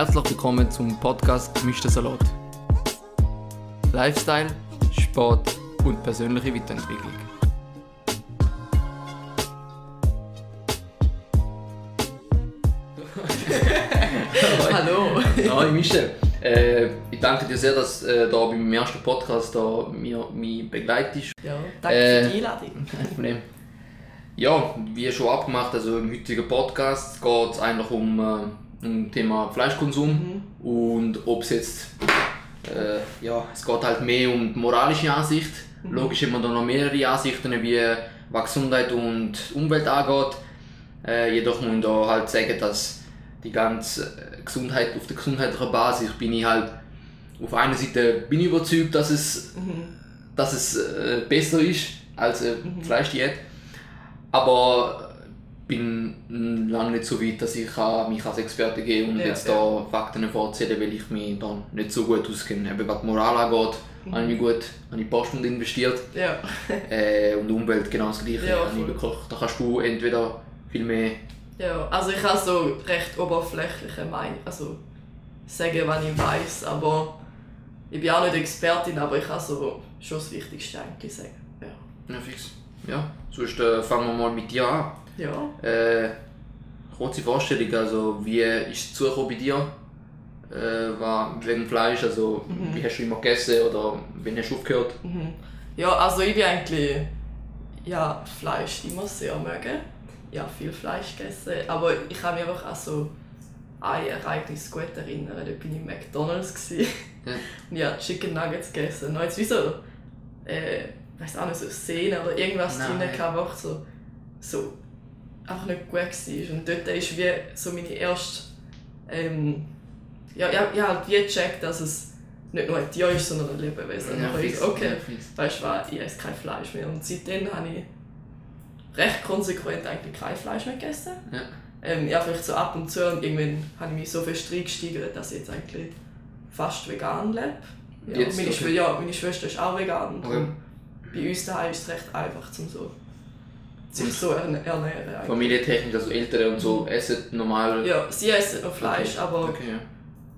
Herzlich willkommen zum Podcast Gemischter Salat. Lifestyle, Sport und persönliche Weiterentwicklung. Hallo. Hallo Michel. Äh, ich danke dir sehr, dass äh, da bei meinem ersten Podcast da mir, mich begleitest. Ja, danke Äh, für die Einladung. Kein Problem. Ja, wie schon abgemacht, also im heutigen Podcast geht es eigentlich um, äh, um Thema Fleischkonsum und ob es jetzt, äh, ja, es geht halt mehr um die moralische Ansicht. Logisch hat man da noch mehrere Ansichten, wie was Gesundheit und Umwelt angeht. Äh, jedoch muss ich da halt sagen, dass die ganze äh, Gesundheit, auf der gesundheitlichen Basis bin ich halt, auf einer Seite bin ich überzeugt, dass es dass es äh, besser ist als eine Fleischdiät. Aber bin lange nicht so weit, dass ich mich als Experte geben und Ja, jetzt ja. da Fakten vorzählen, weil ich mich da nicht so gut auskenne. Eben was die Moral angeht, habe ich mich gut an die Post investiert. Ja. Äh, und Umwelt genau das gleiche. Ja, Habe wirklich, da kannst du entweder viel mehr ja, also ich habe so recht oberflächliche Meinung, also sagen, was ich weiß, aber ich bin auch nicht Expertin, aber ich kann so schon das Wichtigste eigentlich sagen. Ja. ja, fix. Ja, sonst äh, fangen wir mal mit dir an. Ja. Äh, kurze Vorstellung, also wie ist es zugekommen bei dir? Äh, war wegen Fleisch, also wie hast du immer gegessen oder wann hast du aufgehört? Mhm. Ja, also ich bin eigentlich ja, Fleisch immer sehr mögen. Ja, viel Fleisch gegessen. Aber ich kann mich einfach an so ein Ereignis gut erinnern. Da war ich im McDonalds. Ja. Und ich habe Chicken Nuggets gegessen. Und jetzt wie so, äh, weiß auch nicht, so Szene oder irgendwas Nein. drin, gehabt, so, so einfach nicht gut war. Und dort ist wie so meine erste, ähm, ja, ich, ich habe halt wie gecheckt, dass es nicht nur ein Tier ist, sondern ein Lebewesen. Habe ich okay, ja, weißt du was, ich esse kein Fleisch mehr. Und seitdem habe ich recht konsequent eigentlich kein Fleisch mehr gegessen. Ja. Ähm, ja, vielleicht so ab und zu und irgendwann habe ich mich so fest reingesteigert, dass ich jetzt eigentlich fast vegan lebe. Ja, Jetzt, meine, okay. Ja, meine Schwester ist auch vegan. Und Okay. bei uns daheim ist es recht einfach, zum so, sich so ernähren. eigentlich. Familientechnisch, also Eltern und so essen normal. Ja, sie essen noch Fleisch, okay. aber Okay,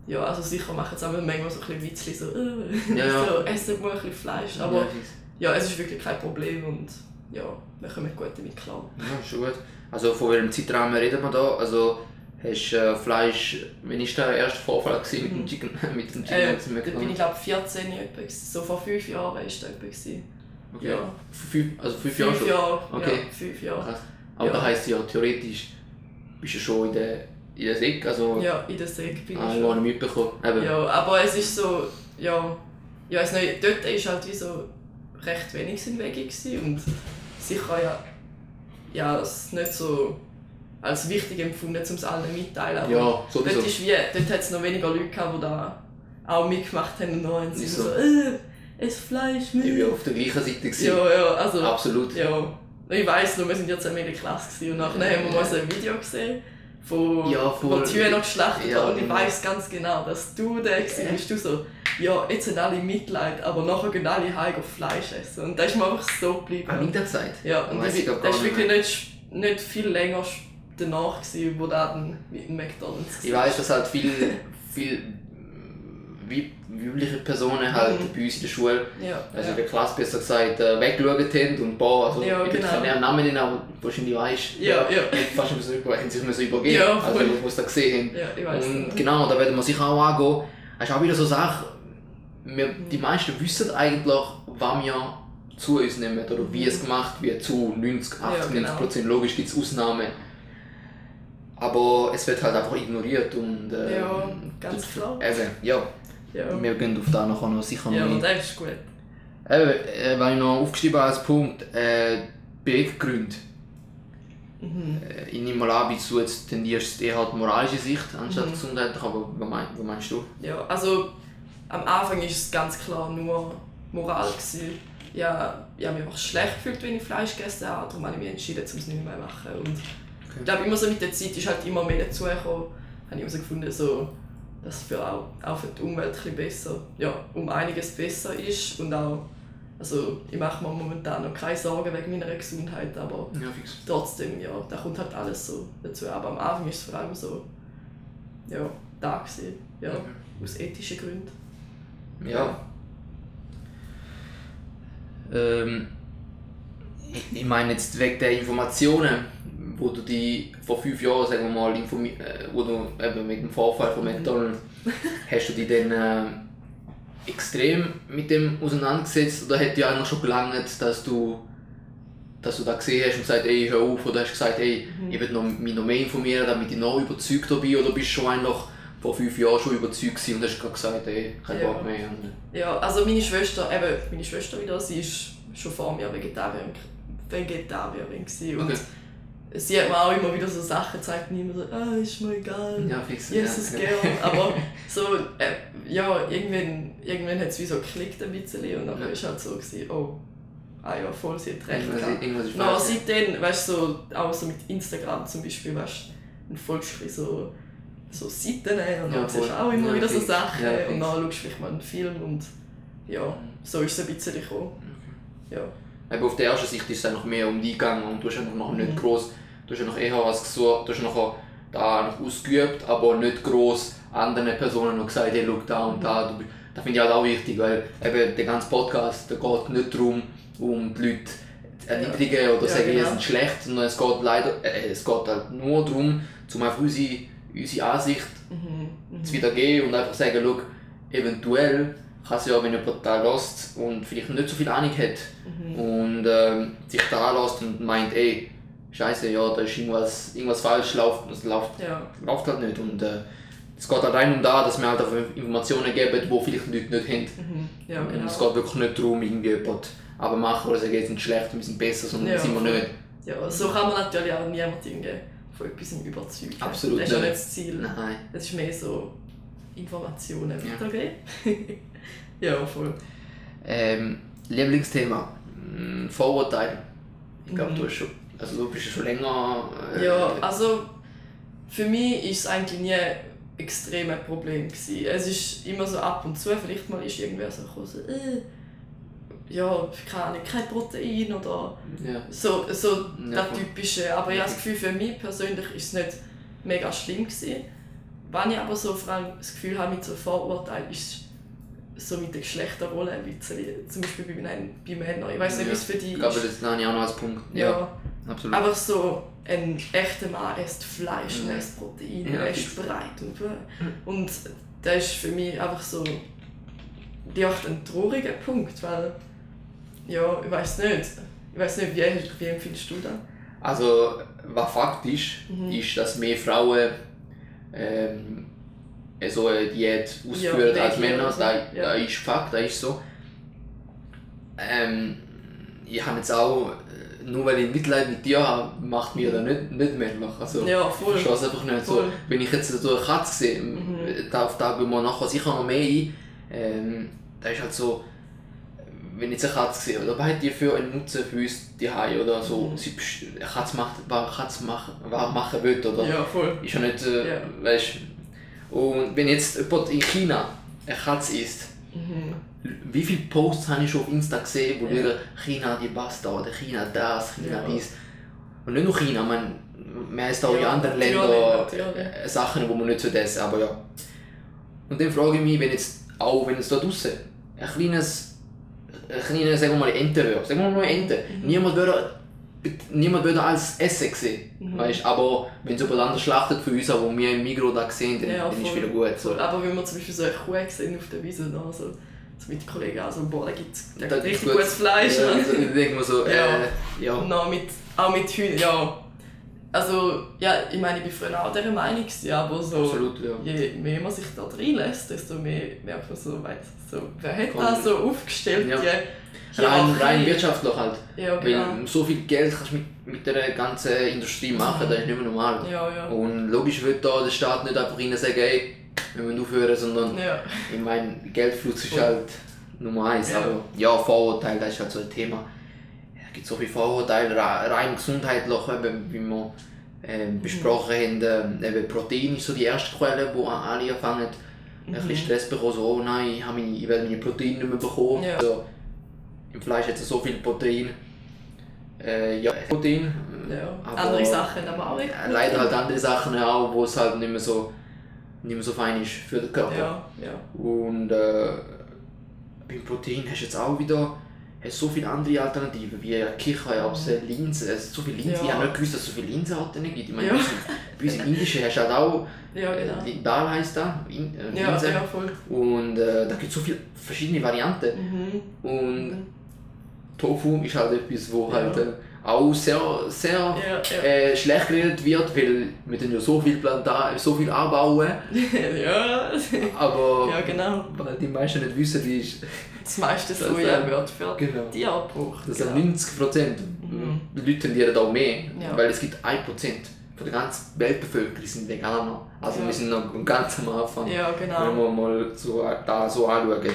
ja. ja, also sicher machen sie auch manchmal so ein bisschen Witzchen, so, äh, Ja, ja. so essen wir ein bisschen Fleisch. Aber ja, es ist wirklich kein Problem und ja, wir kommen gut damit klar. ja, schon gut. Also von welchem Zeitrahmen reden wir da? Also hast du äh, Fleisch, wann war der erste Vorfall gewesen mit dem Chicken, mit dem Chicken Äh, da bin ich glaube 14 etwa, so vor fünf Jahren war es da etwa. gewesen. Okay. Ja. Fünf, also fünf, Jahre schon? Jahre, Okay. ja, fünf Jahre. Krass. Aber Ja. das heisst ja theoretisch, bist du schon in der, in der Säck, also Ja, in der Säge bin ah, ich schon. mitbekommen. Eben. Ja, aber es ist so, ja, ich weiß nicht, dort war halt wie so recht wenig sind Wege und sicher ja, ja, es nicht so als wichtig empfunden, um es allen mitteilen. Aber Ja, sowieso. Dort, ist wie, dort hat es noch weniger Leute gehabt, die da auch mitgemacht haben und noch so, so. äh, es Fleisch, Ich Müll. war auf der gleichen Seite. gewesen. Ja, ja, also, Absolut. ja. Ich weiss noch, wir sind ja zusammen in der Klasse gewesen und nachher haben wir mal so ein Video gesehen, von, Ja, wo voll. die Kühe noch geschlachtet Ja, haben und ich genau. weiss ganz genau, dass du der gewesen bist, du so, ja, jetzt sind alle Mitleid, aber nachher gehen alle heim auf Fleisch essen und da ist mir einfach so geblieben. An der Zeit? Ja, und Weiss ich, ich das nicht wirklich nicht, nicht viel länger danach, gewesen, wo da dann mit McDonalds Ich weiß, dass halt viele viel wie weibliche Personen halt Mhm. bei uns in der Schule, Ja, also in ja. der Klasse besser gesagt, äh, weggeschaut haben und paar, also Ja, ich genau. kann nicht Namen nennen, aber wahrscheinlich weißt Ja, ja. fast müssen haben sich müssen übergeben, Ja, also wo sie das gesehen haben. Und genau, da werden wir sicher auch angehen. Es ist auch wieder so eine Sache, wir, die meisten wissen eigentlich, was wir zu uns nehmen oder wie es gemacht wird, zu 90, 80, Ja, genau. 90 Prozent. Logisch gibt es Ausnahmen. Aber es wird halt einfach ignoriert und äh, Ja, ganz klar. Eben, ja, Ja, wir gehen auf das nachher noch sicher noch ja ein. das ist gut. Eben, äh, was ich noch aufgeschrieben habe als Punkt, äh, Beweggründe. Mhm. Äh, ich nehme mal an, wie du jetzt tendierst, eher halt moralische Sicht anstatt Mhm. gesundheitlich, aber was, mein, was meinst du? Ja, also am Anfang war es ganz klar nur Moral. Gewesen. Ja, ich habe mich einfach schlecht gefühlt, wenn ich Fleisch gegessen habe. Darum habe ich mich entschieden, um es nicht mehr zu machen. Und ich glaube, immer so mit der Zeit ist halt immer mehr dazugekommen. Habe ich immer so gefunden, so, dass es für auch, auch für die Umwelt ein besser, ja, um einiges besser ist. Und auch, also ich mache mir momentan noch keine Sorgen wegen meiner Gesundheit, aber Ja, trotzdem, ja, da kommt halt alles so dazu. Aber am Anfang ist es vor allem so, ja, da gewesen. Ja, mhm. aus ethischen Gründen. Ja. Ähm, ich meine jetzt wegen der Informationen, wo du die vor fünf Jahren, sagen wir mal, äh, wo du eben mit dem Vorfall von McDonald's, hast du dich dann äh, extrem mit dem auseinandergesetzt oder hätte dir eigentlich schon gelangt, dass du dass du da gesehen hast und gesagt ey, hör auf, oder hast du gesagt, ey, mhm. ich will noch, mich noch mehr informieren, damit ich noch überzeugt bin, oder bist du schon eigentlich vor fünf Jahren schon überzeugt und hast gesagt, ey, kein ja. Bock mehr? Ja, also meine Schwester, eben, meine Schwester wieder, sie ist schon vor mir Vegetarierin, Vegetarierin gewesen und okay. Sie hat mir auch immer wieder so Sachen gezeigt und immer so, ah, ist mir egal, ja, fix, Jesus ja. gern, aber so, äh, ja, irgendwann, irgendwann hat es wie so geklickt ein bisschen und dann ja. war es halt so, gewesen, oh, ah ja, voll, sie hat recht. Irgendwas ist no, seitdem, weißt du, so, auch so mit Instagram zum Beispiel, weißt du, folgst du so, so Seiten und dann siehst du auch immer ja, wieder so Sachen ja, und dann schaust du vielleicht mal einen Film und ja, so ist es ein bisschen gekommen. Ja. Aber auf der ersten Sicht ist es einfach mehr um die gegangen und du hast einfach noch nicht mhm. groß, du hast noch eher was gesucht, du hast noch da noch ausgeübt, aber nicht groß anderen Personen noch gesagt, hey, schau da und da. Du, das finde ich halt auch wichtig, weil eben der ganze Podcast, der geht nicht darum, um die Leute erniedrigen oder ja, sagen, genau. ihr seid schlecht, sondern es geht leider, äh, es geht halt nur darum, um einfach unsere, unsere Ansicht mhm. mhm. zu wiedergeben und einfach sagen, schau, eventuell kann es ja, wenn jemand da lässt und vielleicht nicht so viel Ahnung hat mhm. und äh, sich da lässt und meint, ey, Scheiße, ja, da ist irgendwas, irgendwas falsch, läuft, es läuft, ja. läuft halt nicht. Und äh, es geht halt rein um da, dass wir halt Informationen geben, die vielleicht Leute nicht haben. Mhm. Ja, genau. Und es geht wirklich nicht darum, irgendwie jemand aber machen oder sagen, jetzt sind schlecht, wir sind besser, sondern ja, sind wir nicht. Ja, so kann man natürlich auch niemanden von etwas überzeugen. Absolut Das ist ja nicht das Ziel. Nein. Das ist mehr so Informationen weitergeben. Ja, ja voll. Ähm, Lieblingsthema, hm, Vorurteile. Ich glaube, mhm. du, schon, also du bist schon länger... Äh, ja, also für mich war es eigentlich nie ein extremes Problem. Gewesen. Es ist immer so ab und zu, vielleicht mal ist irgendwer so gekommen, so, äh, ja, keine kein Protein oder ja. so, so ja, das Typische. Aber ich habe das Gefühl, für mich persönlich ist es nicht mega schlimm gewesen. Wenn ich aber so vor allem das Gefühl habe, mit so Vorurteilen ist so mit der Geschlechterrolle ein bisschen, zum Beispiel bei, bei Männern. Ich weiß nicht, wie es für dich ist. Ich glaube, das habe ich auch noch als Punkt. Ja, ja. absolut. Aber so ein echter Mann isst Fleisch, ja. isst Protein, ja, isst breit und Und das ist für mich einfach so die auch ein trauriger Punkt, weil ja, ich weiß nicht. Ich weiß nicht, wie, wie empfindest du das? Also, was faktisch mhm. ist, dass mehr Frauen ähm, so eine Diät ausführen ja, als Männer. Das, ja. das ist Fakt, das ist so. Ähm, ich habe jetzt auch, äh, nur weil ich Mitleid mit dir habe, macht mir das nicht, nicht mehr machen. Also, ja, voll. Ich verstehe es einfach nicht. So, wenn ich jetzt so eine Katze sehe, mhm. auf da gehen wir nachher sicher noch mehr ein. Ähm, da ist halt so, wenn ich jetzt eine Katze sehe, oder was hat die für einen Nutzen für uns die oder so, mhm. sie eine Katze macht, was Katze machen, was machen will, oder? Ja, voll. Ist ja nicht, äh, ja. weißt Und wenn jetzt jemand in China eine Katze isst, mhm. wie viele Posts habe ich schon auf Insta gesehen, wo ja. China die Bastard, China das, China ja. dies. Und nicht nur China, man, man isst auch ja, in anderen Ländern äh, Sachen, die man nicht so essen aber ja. Und dann frage ich mich, wenn jetzt, auch wenn es da draußen ein kleines kleine, sagen wir mal, Ente wäre. Sagen wir mal Ente. Mhm. Niemand würde niemand würde als Essen sehen. Mhm. Weißt? Aber wenn es jemand anders schlachtet für uns, wo wir im Mikro da sehen, dann, ja, dann ist es wieder gut. So. Aber wenn wir zum Beispiel so eine Kuh sehen auf der Wiese, also, so mit Kollegen, also boah, da gibt es richtig gut. gutes Fleisch. Ja, also, dann denkt man so, äh, ja. Und mit, auch mit Hühnern, ja. Also, ja, ich meine, ich war früher auch dieser Meinung, aber so, Absolut, ja. je mehr man sich da reinlässt, desto mehr merkt man so, weiss, so wer hat das so aufgestellt, ja. die rein, rein wirtschaftlich halt. Ja, genau. Weil so viel Geld kannst du mit, mit der ganzen Industrie machen, das ist nicht mehr normal. Ja, ja. Und logisch wird da der Staat nicht einfach rein sagen, ey, wir müssen aufhören, sondern ja. ich meine, Geldfluss ist halt Nummer eins. Ja. Aber ja, Vorurteile, das ist halt so ein Thema. Es gibt so viele Vorurteile, rein gesundheitlich, wie wir ähm, besprochen haben. Ähm, eben Protein ist so die erste Quelle, wo alle anfangen, mhm. ein bisschen Stress bekommen, so, oh nein, ich, meine, ich werde meine Proteine nicht mehr bekommen. Ja. Also, Im Fleisch hat es so viel Protein. Äh, ja, Protein. Ja. Andere Sachen aber auch nicht. Leider halt andere Sachen auch, wo es halt nicht mehr so nicht mehr so fein ist für den Körper. Ja, ja. Und äh, beim Protein hast du jetzt auch wieder hast so viele andere Alternativen, wie Kichererbsen, mhm. Linsen. Es so viele Linsen. Ja. Ich habe nicht gewusst, dass es so viele Linsenarten gibt. Ich meine, ja. bei uns im Indischen hast du halt auch ja, genau. Äh, Dal heisst das, in, äh, ja, ja, voll. Und äh, da gibt es so viele verschiedene Varianten. Mhm. Und mhm. Tofu ist halt etwas, wo ja. halt äh, auch sehr, sehr ja. Äh, schlecht geredet wird, weil wir dann ja so viel Planta so viel anbauen. ja. Aber ja, genau. weil die meisten nicht wissen, ist das meiste Soja wird für genau. Tiere gebraucht. Das sind genau. 90 Prozent. Mhm. Die Leute tendieren auch mehr, weil es gibt 1 Prozent von der ganzen Weltbevölkerung sind Veganer. Also ja. wir sind noch ganz am Anfang, ja, genau. wenn wir mal so, da so anschauen.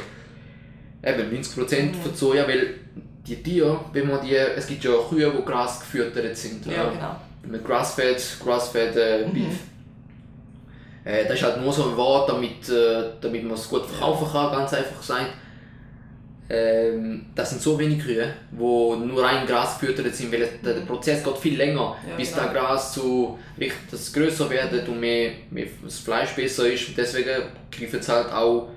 Eben 90% mhm. von Soja, weil die Tiere, wenn man die, es gibt ja Kühe, die Gras gefüttert sind. Ja, genau. Mit Grassfed, Grassfed äh, Beef. Mhm. Äh, das ist halt nur so ein Wort, damit, äh, damit man es gut verkaufen kann, ganz einfach gesagt. Ähm, das sind so wenig Kühe, die nur rein Gras gefüttert sind, weil der, der Prozess geht viel länger, ja, bis genau. das Gras zu, das größer wird und mehr, mehr das Fleisch besser ist. Deswegen greifen es halt auch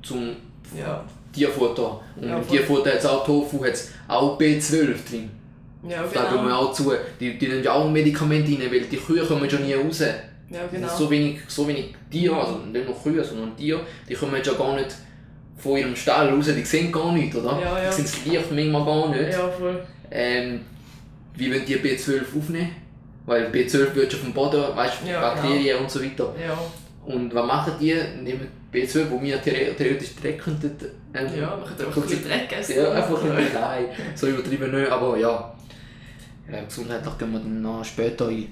zum ja. Tierfutter. Und ja, im Tierfutter hat es auch Tofu, hat auch B12 drin. Ja, genau. Da tun wir auch zu. Die, die nehmen ja auch Medikamente rein, weil die Kühe kommen schon nie raus. Ja, genau. So wenig, so wenig Tiere, also nicht nur Kühe, sondern Tiere, die kommen ja gar nicht von ihrem Stall raus, die sehen gar nichts, oder? Ja, ja. Die sehen das Licht manchmal gar nicht. Ja, voll. Ähm, wie wollen die B12 aufnehmen? Weil B12 wird schon vom Boden, weißt du, ja, Bakterien genau. und so weiter. Ja. Und was machen die? Nehmen B12, wo wir theoretisch Dreck könnten. Ähm, ja, machen einfach ein bisschen Dreck essen. Ja, einfach ein bisschen Nein, so übertrieben nicht, aber ja. ja gesundheitlich gehen wir dann noch später ein.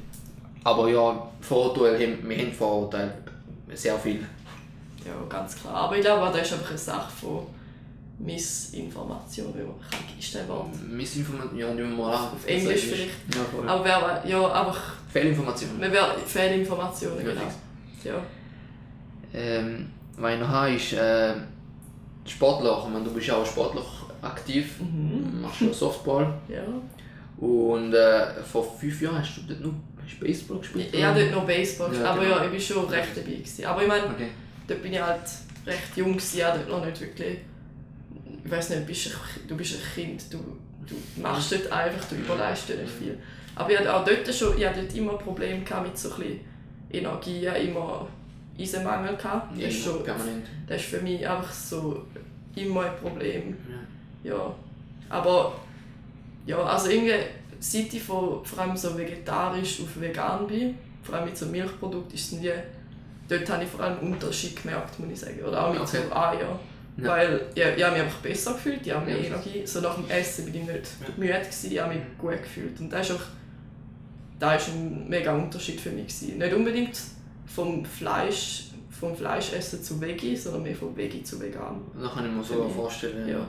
Aber ja, Vorurteile, wir haben Vorurteile. Sehr viel. Ja, ganz klar. Aber ich glaube, das ist einfach eine Sache von Missinformation. Ist das Wort? Missinformation, ja, nicht mehr mal Auf Englisch vielleicht. Ja, voll. Aber wer, ja, einfach... Fehlinformationen. Fehlinformationen, genau. Ja. Ähm, noch habe, ist äh, Sportler. Ich meine, du bist auch sportlich aktiv, mhm. machst ja Softball. ja. Und äh, vor fünf Jahren hast du dort noch Baseball gespielt? Ja, dort noch Baseball gespielt, ja, aber genau. ja, ich war schon recht dabei. Gewesen. Aber ich meine, okay dort bin ich halt recht jung, gewesen, ja, dort noch nicht wirklich, ich weiß nicht, bist ein, du bist ein Kind, du, du machst dort einfach, du überleistest nicht viel. Aber ich hatte auch dort schon, ich hatte dort immer Probleme mit so ein Energie, immer Eisenmangel gehabt. Das ist, schon, das ist für mich einfach so immer ein Problem. Ja. ja. Aber ja, also irgendwie, seit ich von, vor allem so vegetarisch auf vegan bin, vor allem mit so Milchprodukten, ist es nie dort habe ich vor allem einen Unterschied gemerkt, muss ich sagen. Oder auch mit okay. so Eier. Ja. Weil ja, ich habe mich einfach besser gefühlt, ich habe mehr ja. Energie. So nach dem Essen bin ich nicht ja. müde, gewesen, ich habe mich gut gefühlt. Und das ist auch das ist ein mega Unterschied für mich. Gewesen. Nicht unbedingt vom Fleisch, vom Fleischessen zu Veggie, sondern mehr vom Veggie zu vegan. Das kann ich mir so vorstellen. Ja.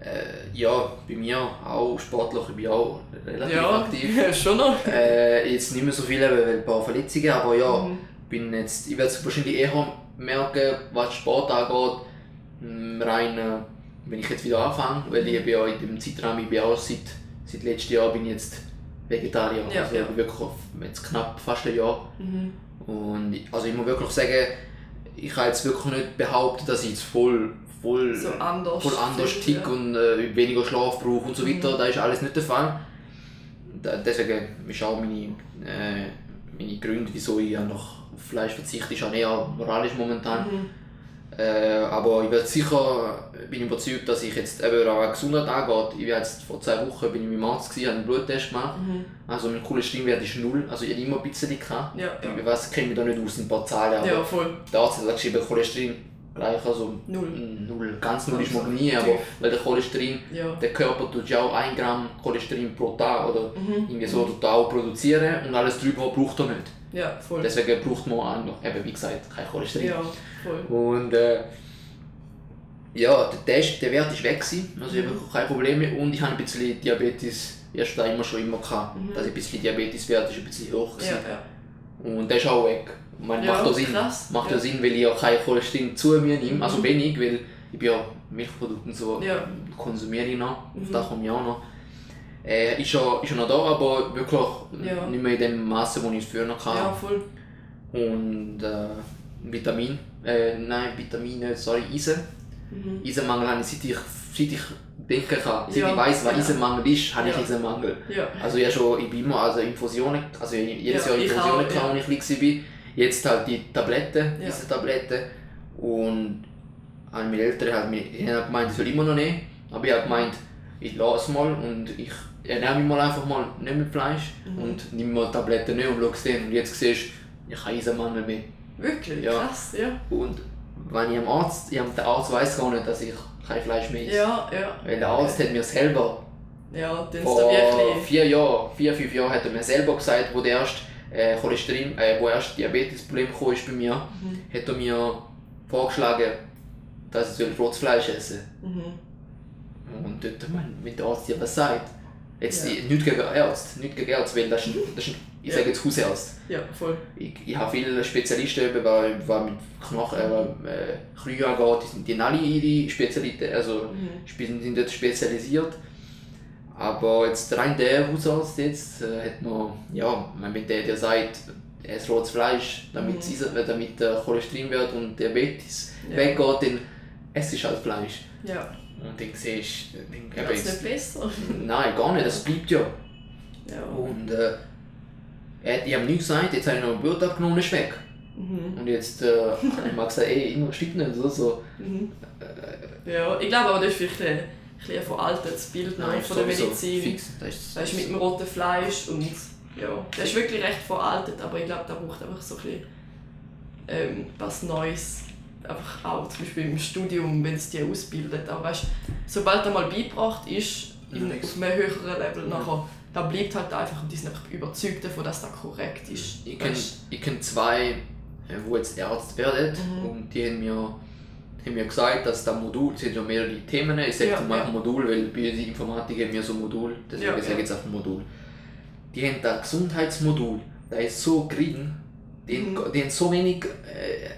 Äh, ja, bei mir auch sportlich, ich bin auch relativ ja, aktiv. schon noch. Äh, jetzt nicht mehr so viele, weil ein paar Verletzungen, aber ja, mhm bin jetzt, ich werde es wahrscheinlich eher merken, was Sport angeht, rein, wenn ich jetzt wieder anfange, weil ich bin ja in dem Zeitraum, ich bin auch seit, seit letztem Jahr bin ich jetzt Vegetarier, ja, also ja. wirklich jetzt knapp fast ein Jahr. Mhm. Und also ich muss wirklich sagen, ich kann jetzt wirklich nicht behaupten, dass ich jetzt voll, voll, so anders, voll anders tick ja. und äh, weniger Schlaf brauche und so weiter, mhm. das ist alles nicht der Fall. Da, deswegen ist auch meine, äh, meine Gründe, wieso ich ja noch Fleisch verzichte, ist auch eher moralisch momentan. Mhm. Äh, aber ich bin sicher, bin überzeugt, dass ich jetzt eben auch Gesundheit angeht. Ich bin jetzt vor zwei Wochen bin ich mit dem Arzt gewesen, habe einen Bluttest gemacht. Mhm. Also mein Cholesterinwert ist null. Also ich hatte immer ein bisschen gehabt. Ja, ja. Ich weiß, kenne mich da nicht aus in ein paar Zahlen. Aber ja, voll. Der Arzt hat geschrieben, Cholesterin gleich, also null. null. Ganz null ist man nie, aber weil der Cholesterin, ja. der Körper tut ja auch 1 Gramm Cholesterin pro Tag oder mhm. irgendwie so total produzieren und alles drüber braucht er nicht. Ja, voll. Deswegen braucht man auch noch, eben wie gesagt, kein Cholesterin. Ja, voll. Und äh, ja, der Test, der Wert ist weg gewesen, also ich habe mhm. kein Problem mehr und ich habe ein bisschen Diabetes, erst da immer schon immer gehabt, mhm. dass ich ein bisschen Diabeteswert ist ein bisschen hoch gewesen. Ja, ja. Und der ist auch weg. Man ja, macht auch Sinn, krass. macht ja. ja Sinn, weil ich auch kein Cholesterin zu mir nehme, also mhm. wenig, weil ich ja Milchprodukte so ja. konsumiere ich noch, Mhm. das komme ich auch noch. Äh, ist, ja, ist ja noch da, aber wirklich Ja. nicht mehr in dem Maße, wo ich es früher noch hatte. Ja, voll. Und äh, Vitamin, äh, nein, Vitamin nicht, sorry, Eisen. Mhm. Eisenmangel habe ich seit ich, seit ich denken kann, seit ja, ich weiß, was genau. Eisenmangel ist, habe ja. ich Eisenmangel. Ja. Also ja schon, ich bin immer also Infusionen, also jedes ja, Jahr Infusionen gehabt, als ich klein war. Jetzt halt die Tabletten, diese Tabletten. Und meine Eltern haben gemeint, ich soll immer noch nehmen. Aber ich habe gemeint, ich lasse es mal und ich ernähre mich mal einfach mal nicht mit Fleisch mhm. und nehme mal Tabletten nicht und schaue es Und jetzt siehst du, ich habe Eisenmangel mehr. Wirklich? Ja. Krass, ja. Und wenn ich am Arzt, ich, der Arzt weiß gar nicht, dass ich kein Fleisch mehr esse. Ja, ja. Weil der Arzt okay. hat mir selber ja, vor vier Jahren, vier, fünf Jahren hat er mir selber gesagt, wo der erst äh, Cholesterin, äh, wo erst Diabetesproblem kam ist bei mir, mhm. hat er mir vorgeschlagen, dass ich Rotzfleisch essen mhm. Und dort, wenn der Arzt dir was sagt, jetzt ja. nicht gegen Arzt, nicht gegen Arzt, weil das ist, das ist ich sage jetzt Hausarzt. Ja, voll. Ich, ich habe viele Spezialisten, die mit Knochen, äh, Krüge angeht, die sind die alle ihre Spezialitäten, also mhm. sind dort spezialisiert. Aber jetzt rein der Hausarzt jetzt äh, hat man, ja, wenn der, der sagt, ist rotes Fleisch, damit, mhm. damit der Cholesterinwert und Diabetes ja. weggeht, dann es ist halt Fleisch. Ja. Und dann siehst du, dann es nicht besser? Nein, gar nicht, das bleibt ja. ja. Und äh, ich habe nichts gesagt, jetzt habe ich noch ein Blut abgenommen und ist weg. Mhm. Und jetzt äh, habe ich mal gesagt, ey, irgendwas stimmt nicht oder so. Mhm. Äh, ja, ich glaube aber, das ist vielleicht ein, ein veraltetes Bild Nein, von der Medizin. Fix. Das ist, das ist mit dem roten Fleisch und ja, das ist wirklich recht veraltet, aber ich glaube, da braucht einfach so ein bisschen ähm, was Neues. Einfach auch zum Beispiel im Studium, wenn es die ausbildet. Aber weißt, sobald er mal beigebracht ist, in, auf einem höheren Level, mhm. nachher da bleibt halt einfach und die sind einfach überzeugt davon, dass das korrekt ist. Ich kenne kenn zwei, die äh, jetzt Ärzte werden mhm. und die haben mir, haben mir gesagt, dass das Modul, es sind ja mehrere Themen, ich sage ja, mal ja. Modul, weil bei der Informatik haben wir so ein Modul, deswegen ja, sage ich jetzt einfach Modul. Die haben das Gesundheitsmodul, das ist so gering, die, mhm. die haben so wenig äh,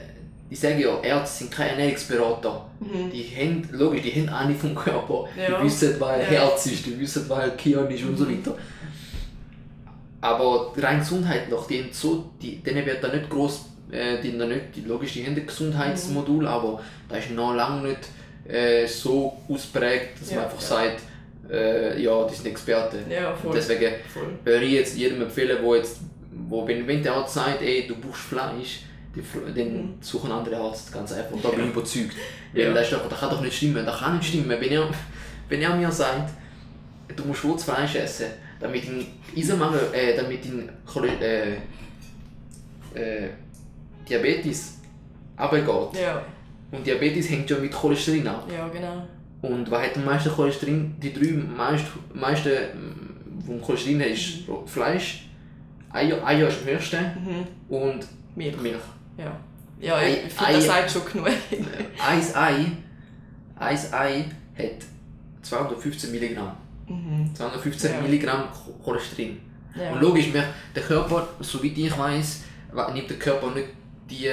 ich sage ja, Ärzte sind keine Ernährungsberater. Mhm. Die haben, logisch, die haben Ahnung vom Körper. Ja. Die wissen, was ja. Herz ist, die wissen, was Gehirn ist und so mhm. weiter. Aber rein gesundheitlich, die haben so, die, denen wird da nicht groß, äh, die, nicht, die, logisch, die haben ein Gesundheitsmodul, mhm. aber da ist noch lange nicht äh, so ausprägt, dass ja, man einfach sagt, äh, ja, die sind Experten. Ja, voll. Deswegen voll. würde ich jetzt jedem empfehlen, wo jetzt, wo, wenn, wenn der Arzt sagt, ey, du brauchst Fleisch, die, den mhm. suchen andere Arzt, ganz einfach. Da bin ich überzeugt. Ja. das, doch, das kann doch nicht stimmen. Das kann nicht stimmen. Wenn er, wenn er mir sagt, du musst rotes Fleisch essen, damit dein Eisenmangel, äh, damit dein äh, äh, Diabetes runtergeht. Ja. Und Diabetes hängt ja mit Cholesterin ab. Ja, genau. Und was hat am meisten Cholesterin? Die drei meisten, meisten wo Cholesterin hat, ist mhm. Fleisch, Eier, Eier ist am höchsten mhm. und Milch. Milch. Ja, ja ich, ich finde, das sagt schon genug. ein Ei, ein Ei hat 215 Milligramm. Mhm. 215 ja. Milligramm Cholesterin. Ja. Und logisch, der Körper, soweit ich weiß, nimmt der Körper nicht die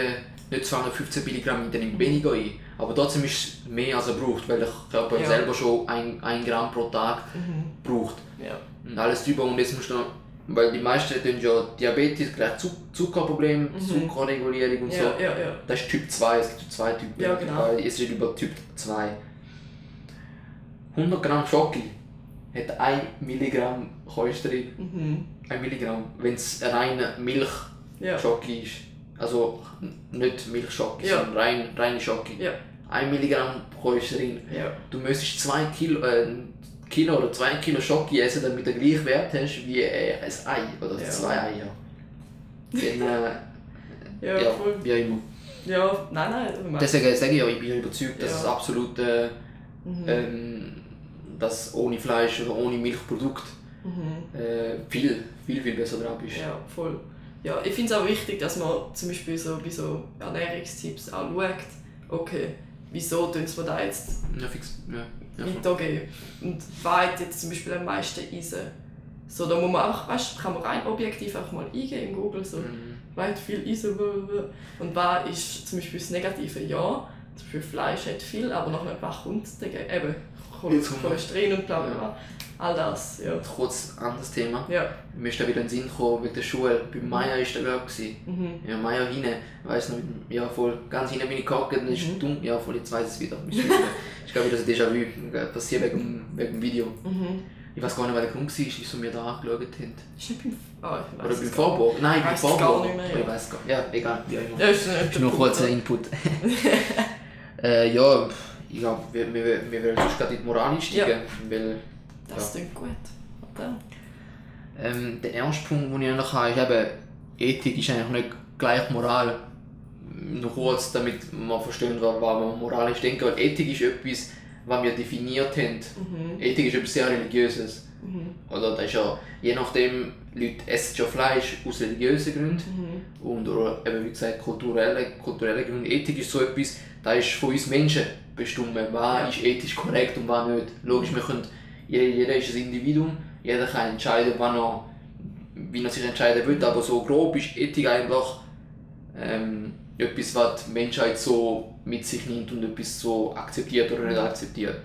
nicht 215 Milligramm, der nimmt weniger ein. Aber trotzdem ist es mehr als er braucht, weil der Körper ja. selber schon 1 Gramm pro Tag mhm. braucht. Ja. Und alles drüber und jetzt musst du noch weil die meisten haben ja Diabetes, gleich Zuckerproblem, mhm. Zuckerregulierung und ja, so. Ja, ja. Das ist Typ 2, es gibt zwei Typen. Ja, genau. Es ist über Typ 2. 100 Gramm Schoki hat 1 Milligramm Cholesterin. Mhm. 1 Milligramm, wenn es reine Milchschoki ist. Also nicht Milchschoki, sondern rein, reine Schoki. Ja. 1 Milligramm Cholesterin. Ja. Du müsstest 2 Kilo, äh, Kilo oder 2 Kilo Schoki essen, damit du den gleichen Wert hast wie ein Ei oder ja. zwei Eier. Dann, äh, ja, ja, voll. wie immer. Ja, nein, nein. Deswegen sage ich ja, ich bin überzeugt, dass ja. es absolut äh, mhm. ähm, dass ohne Fleisch oder ohne Milchprodukt mhm. äh, viel, viel, viel besser drauf ist. Ja, voll. Ja, ich finde es auch wichtig, dass man zum Beispiel so bei so Ernährungstipps auch schaut, okay, wieso tun wir da jetzt ja, fix. Ja weitergeben. Und was jetzt zum Beispiel am meisten Eisen? So, da muss man auch, weißt, kann man rein objektiv auch mal eingeben in Google, so, mhm. weit viel Eisen, und was ist zum Beispiel das Negative? Ja, zum Beispiel Fleisch hat viel, aber noch nicht, was kommt dagegen? Eben, Cholesterin und bla bla bla. All das, ja. Kurz anderes Thema. Ja. Mir ist da wieder in den Sinn gekommen, wegen der Schule. Bei Maya war der Work. Mhm. Ja, Maya hinten, weiss noch, ja voll, ganz hinten bin ich gehockt, dann ist Mhm. dumm, ja voll, jetzt weiss ich es wieder. Ich glaube, das ist Déjà-vu, passiert wegen, dem- wegen dem Video. Mhm. Ich weiß gar nicht, wer der Grund war, wieso wir da angeschaut haben. Ist nicht beim... Ah, ich Oder beim es gar. Vorburg? Nein, beim Weiss es gar Vorburg. nicht mehr, ja. Ich weiß gar nicht. Ja, egal, wie auch immer. Ja, ist ist nur kurz ein Input. äh, ja, ich glaube, wir, wir, wir werden sonst gerade in die Moral einsteigen, weil Das klingt gut. Oder? ähm, der erste Punkt, den ich noch habe, ist eben, Ethik ist eigentlich nicht gleich Moral. Nur kurz, damit wir verstehen, was wir moralisch denken. Weil Ethik ist etwas, was wir definiert haben. Mhm. Ethik ist etwas sehr Religiöses. Mhm. Oder das ist ja, je nachdem, Leute essen schon Fleisch aus religiösen Gründen. Mhm. und oder eben wie gesagt kulturelle, kulturelle Gründe. Ethik ist so etwas, da ist von uns Menschen bestimmt, was Ja. ist ethisch korrekt und was nicht. Logisch, wir können, jeder, ist ein Individuum, jeder kann entscheiden, wann er, wie er sich entscheiden will, aber so grob ist Ethik eigentlich ähm, etwas, was die Menschheit so mit sich nimmt und etwas so akzeptiert oder nicht akzeptiert.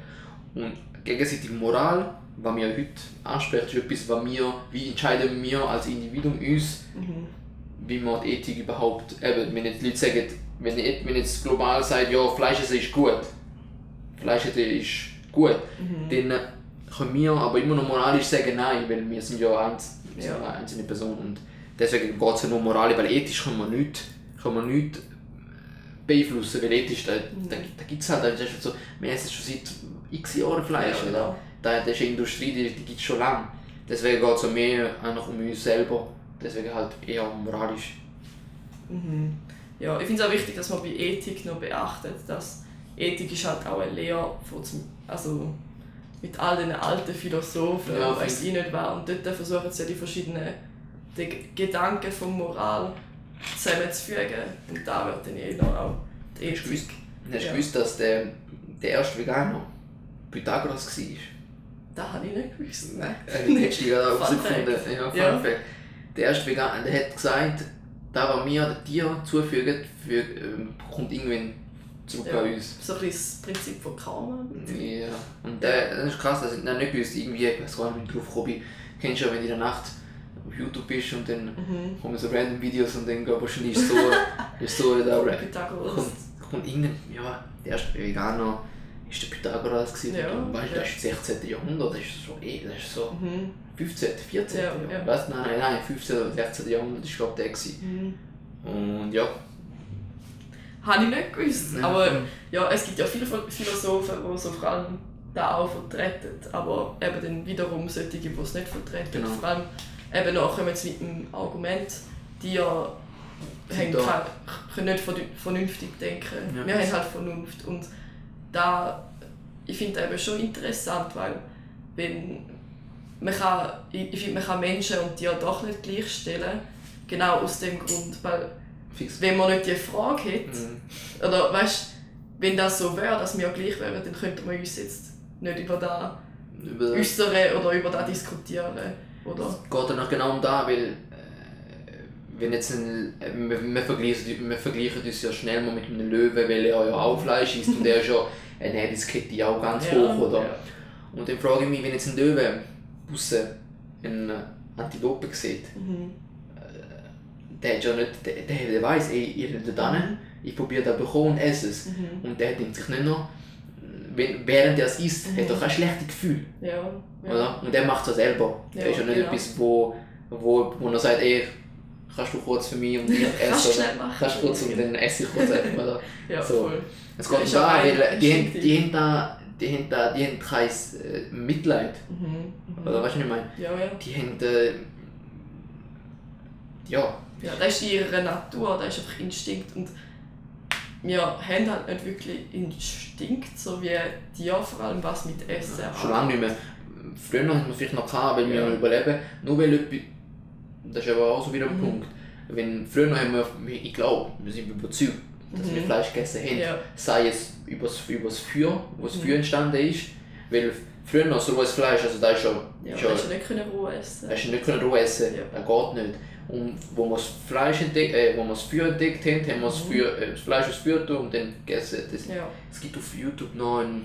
Und gegenseitige Moral, was wir heute ansprechen, ist etwas, was wir, wie entscheiden wir als Individuum uns, Mhm. wie man die Ethik überhaupt, eben, wenn jetzt Leute sagen, wenn, wenn jetzt global sagt, ja, Fleisch essen ist gut, Fleisch essen ist gut, Mhm. dann können wir aber immer noch moralisch sagen, nein, weil wir sind ja eins, wir sind Ja. eine einzelne Person und deswegen geht es ja nur moralisch, weil ethisch kann man nicht, kann man nicht beeinflussen, weil ethisch, da, da, da gibt es halt, das ist so, wir essen schon seit x Jahren Fleisch, Ja, genau. Da, das ist eine Industrie, die, die gibt es schon lange. Deswegen geht es mehr einfach um uns selber, deswegen halt eher moralisch. Mhm. Ja, ich finde es auch wichtig, dass man bei Ethik noch beachtet, dass Ethik ist halt auch eine Lehre von also mit all den alten Philosophen, Ja, ja, weiß ich nicht war. Und dort versuchen sie ja die verschiedenen die Gedanken von Moral zusammenzufügen. Und da wird dann eher auch die gewusst, Ethik. hast du Ja. gewusst dass der, der erste Veganer Pythagoras war? Das habe ich nicht gewusst. Nein. Äh, Hättest du Fun herausgefunden. Ja, Fun Ja. Fact. Der erste Veganer der hat gesagt, da was wir den Tieren zufügen, für, ähm, kommt irgendwann zurück Ja. an uns. So ein das Prinzip von Karma. Ja. Und der, das ist krass, das ich nicht gewusst, irgendwie, ich weiß gar nicht, wie ich drauf gekommen bin. Kennst du ja, wenn du in der Nacht auf YouTube bist und dann Mhm. kommen so random Videos und dann geht wahrscheinlich so, ist so da ra- Pythagoras. kommt, kommt irgendein, ja, der erste Veganer ist der Pythagoras gewesen. Ja, und, weißt, du, ja. das ist 16. Jahrhundert, das ist so, eh, das ist so Mhm. 15., 14. Ja, Jahrhundert. ja. Weißt nein, nein, nein, 15. oder 16. Jahrhundert ist glaube ich der gewesen. Mhm. Und ja. Habe ich nicht gewusst. Ja. Aber ja, es gibt ja viele Philosophen, die so vor allem da auch vertreten. Aber eben dann wiederum solche, die es nicht vertreten. Genau. Vor allem eben auch kommen sie mit dem Argument, die ja haben da- kein, können nicht vernü- vernünftig denken. Ja. Wir haben halt Vernunft. Und da, ich finde eben schon interessant, weil wenn man kann, ich, ich finde, man kann Menschen und Tiere doch nicht gleichstellen. Genau aus dem Grund, weil Fix. wenn man nicht die Frage hätte, Mhm. oder weißt wenn das so wäre, dass wir gleich wären, dann könnte man uns jetzt nicht über das Über, äußern oder über das diskutieren. Oder? geht dann auch genau um da, weil äh, wenn jetzt ein, äh, wir, wir, vergleichen, wir vergleichen uns ja schnell mal mit einem Löwen, weil er ja auch Fleisch isst und er ist ja eine Ernährungskette auch ganz hoch, oder? Ja. Und dann frage ich mich, wenn jetzt ein Löwe draussen eine Antilope sieht, Mhm. Der hat ja nicht, der, der, der weiss, ey, ihr redet da hin, ich probiere das bekommen und esse es. Mhm. Und der denkt sich nicht noch, wenn, während er es isst, hat er kein schlechtes Gefühl. Ja. ja. Oder? Und der macht es selber. Ja, der ist ja nicht genau. etwas, wo, wo, wo er sagt, ey, kannst du kurz für mich und ich esse. Kannst du oder? schnell machen. Kannst du kurz und dann esse ich kurz einfach. Oder? Ja, so. voll. Es ja da, weil die, haben- die, haben da, die haben da, die haben kein äh, Mitleid. Mhm. Mhm. Oder weißt du, was ich meine? Ja, ja. Die haben, äh, ja, Ja, das ist ihre Natur, das ist einfach Instinkt. Und wir haben halt nicht wirklich Instinkt, so wie Tiere, vor allem was mit Essen schon lange nicht mehr. Früher haben wir vielleicht noch gehabt, weil wir Ja. noch überleben. Nur weil etwas, das ist aber auch so wieder ein Mhm. Punkt. Wenn, früher haben wir, ich glaube, wir sind überzeugt, dass wir Mhm. Fleisch gegessen haben. Ja. Sei es übers, übers Feuer, wo das Mhm. Feuer entstanden ist. Weil früher noch so rohes Fleisch, also da ist schon, Ja, schon du hast ja nicht können roh essen. hast du nicht können roh essen, Ja. das geht nicht. Und wo wir das Fleisch entdeckt, äh, wo wir das Feuer entdeckt haben, haben wir das, Mhm. Feuer, äh, das Fleisch aufs Feuer und dann gegessen. Das, Ja. es gibt auf YouTube noch einen,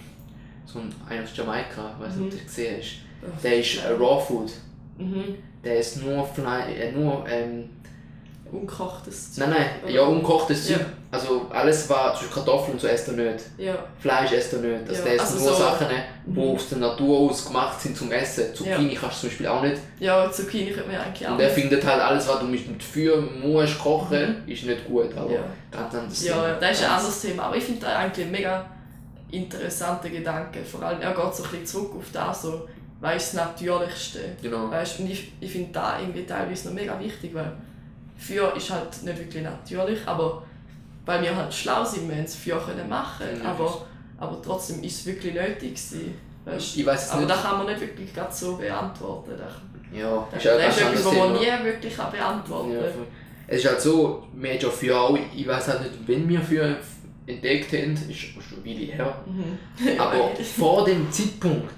so einen, einen aus Jamaika, ich weiß nicht, ob Mhm. du das gesehen hast. der ist äh, Raw Food. Mhm. Der ist nur Fleisch, äh, nur, ähm, Ungekochtes nein, nein, ja, ungekochtes Ja. Zeug. Also alles, was, zum Kartoffeln so esst er nicht. Ja. Fleisch esst er nicht. Also Ja, der isst also nur so- Sachen, die Mhm. aus der Natur aus gemacht sind zum Essen. Zucchini kannst du zum Beispiel auch nicht. Ja, Zucchini könnte man ja eigentlich auch Und er findet halt alles, was du mit Feuer musst kochen, ist nicht gut. Aber Ja. ganz anderes Ja, Thema. ja, das ist ein anderes Thema. Aber ich finde das eigentlich ein mega interessanter Gedanke. Vor allem, er geht so ein bisschen zurück auf das, so, was ist das Natürlichste. Genau. Weißt, und ich, ich finde da irgendwie teilweise noch mega wichtig, weil Feuer ist halt nicht wirklich natürlich, aber weil wir halt schlau sind, wir haben das Feuer können machen, Ja, aber, aber trotzdem ist es wirklich nötig gewesen. Weißt, Ich weiß es aber nicht. das kann man nicht wirklich grad so beantworten. Das, Ja, das, ist ja das ganz ist etwas, was man nie wirklich kann beantworten Ja, kann. voll. es ist halt so, wir haben ja für auch, ich weiß halt nicht, wenn wir für entdeckt haben, ist schon eine Weile her, Mhm. Ja, aber vor dem Zeitpunkt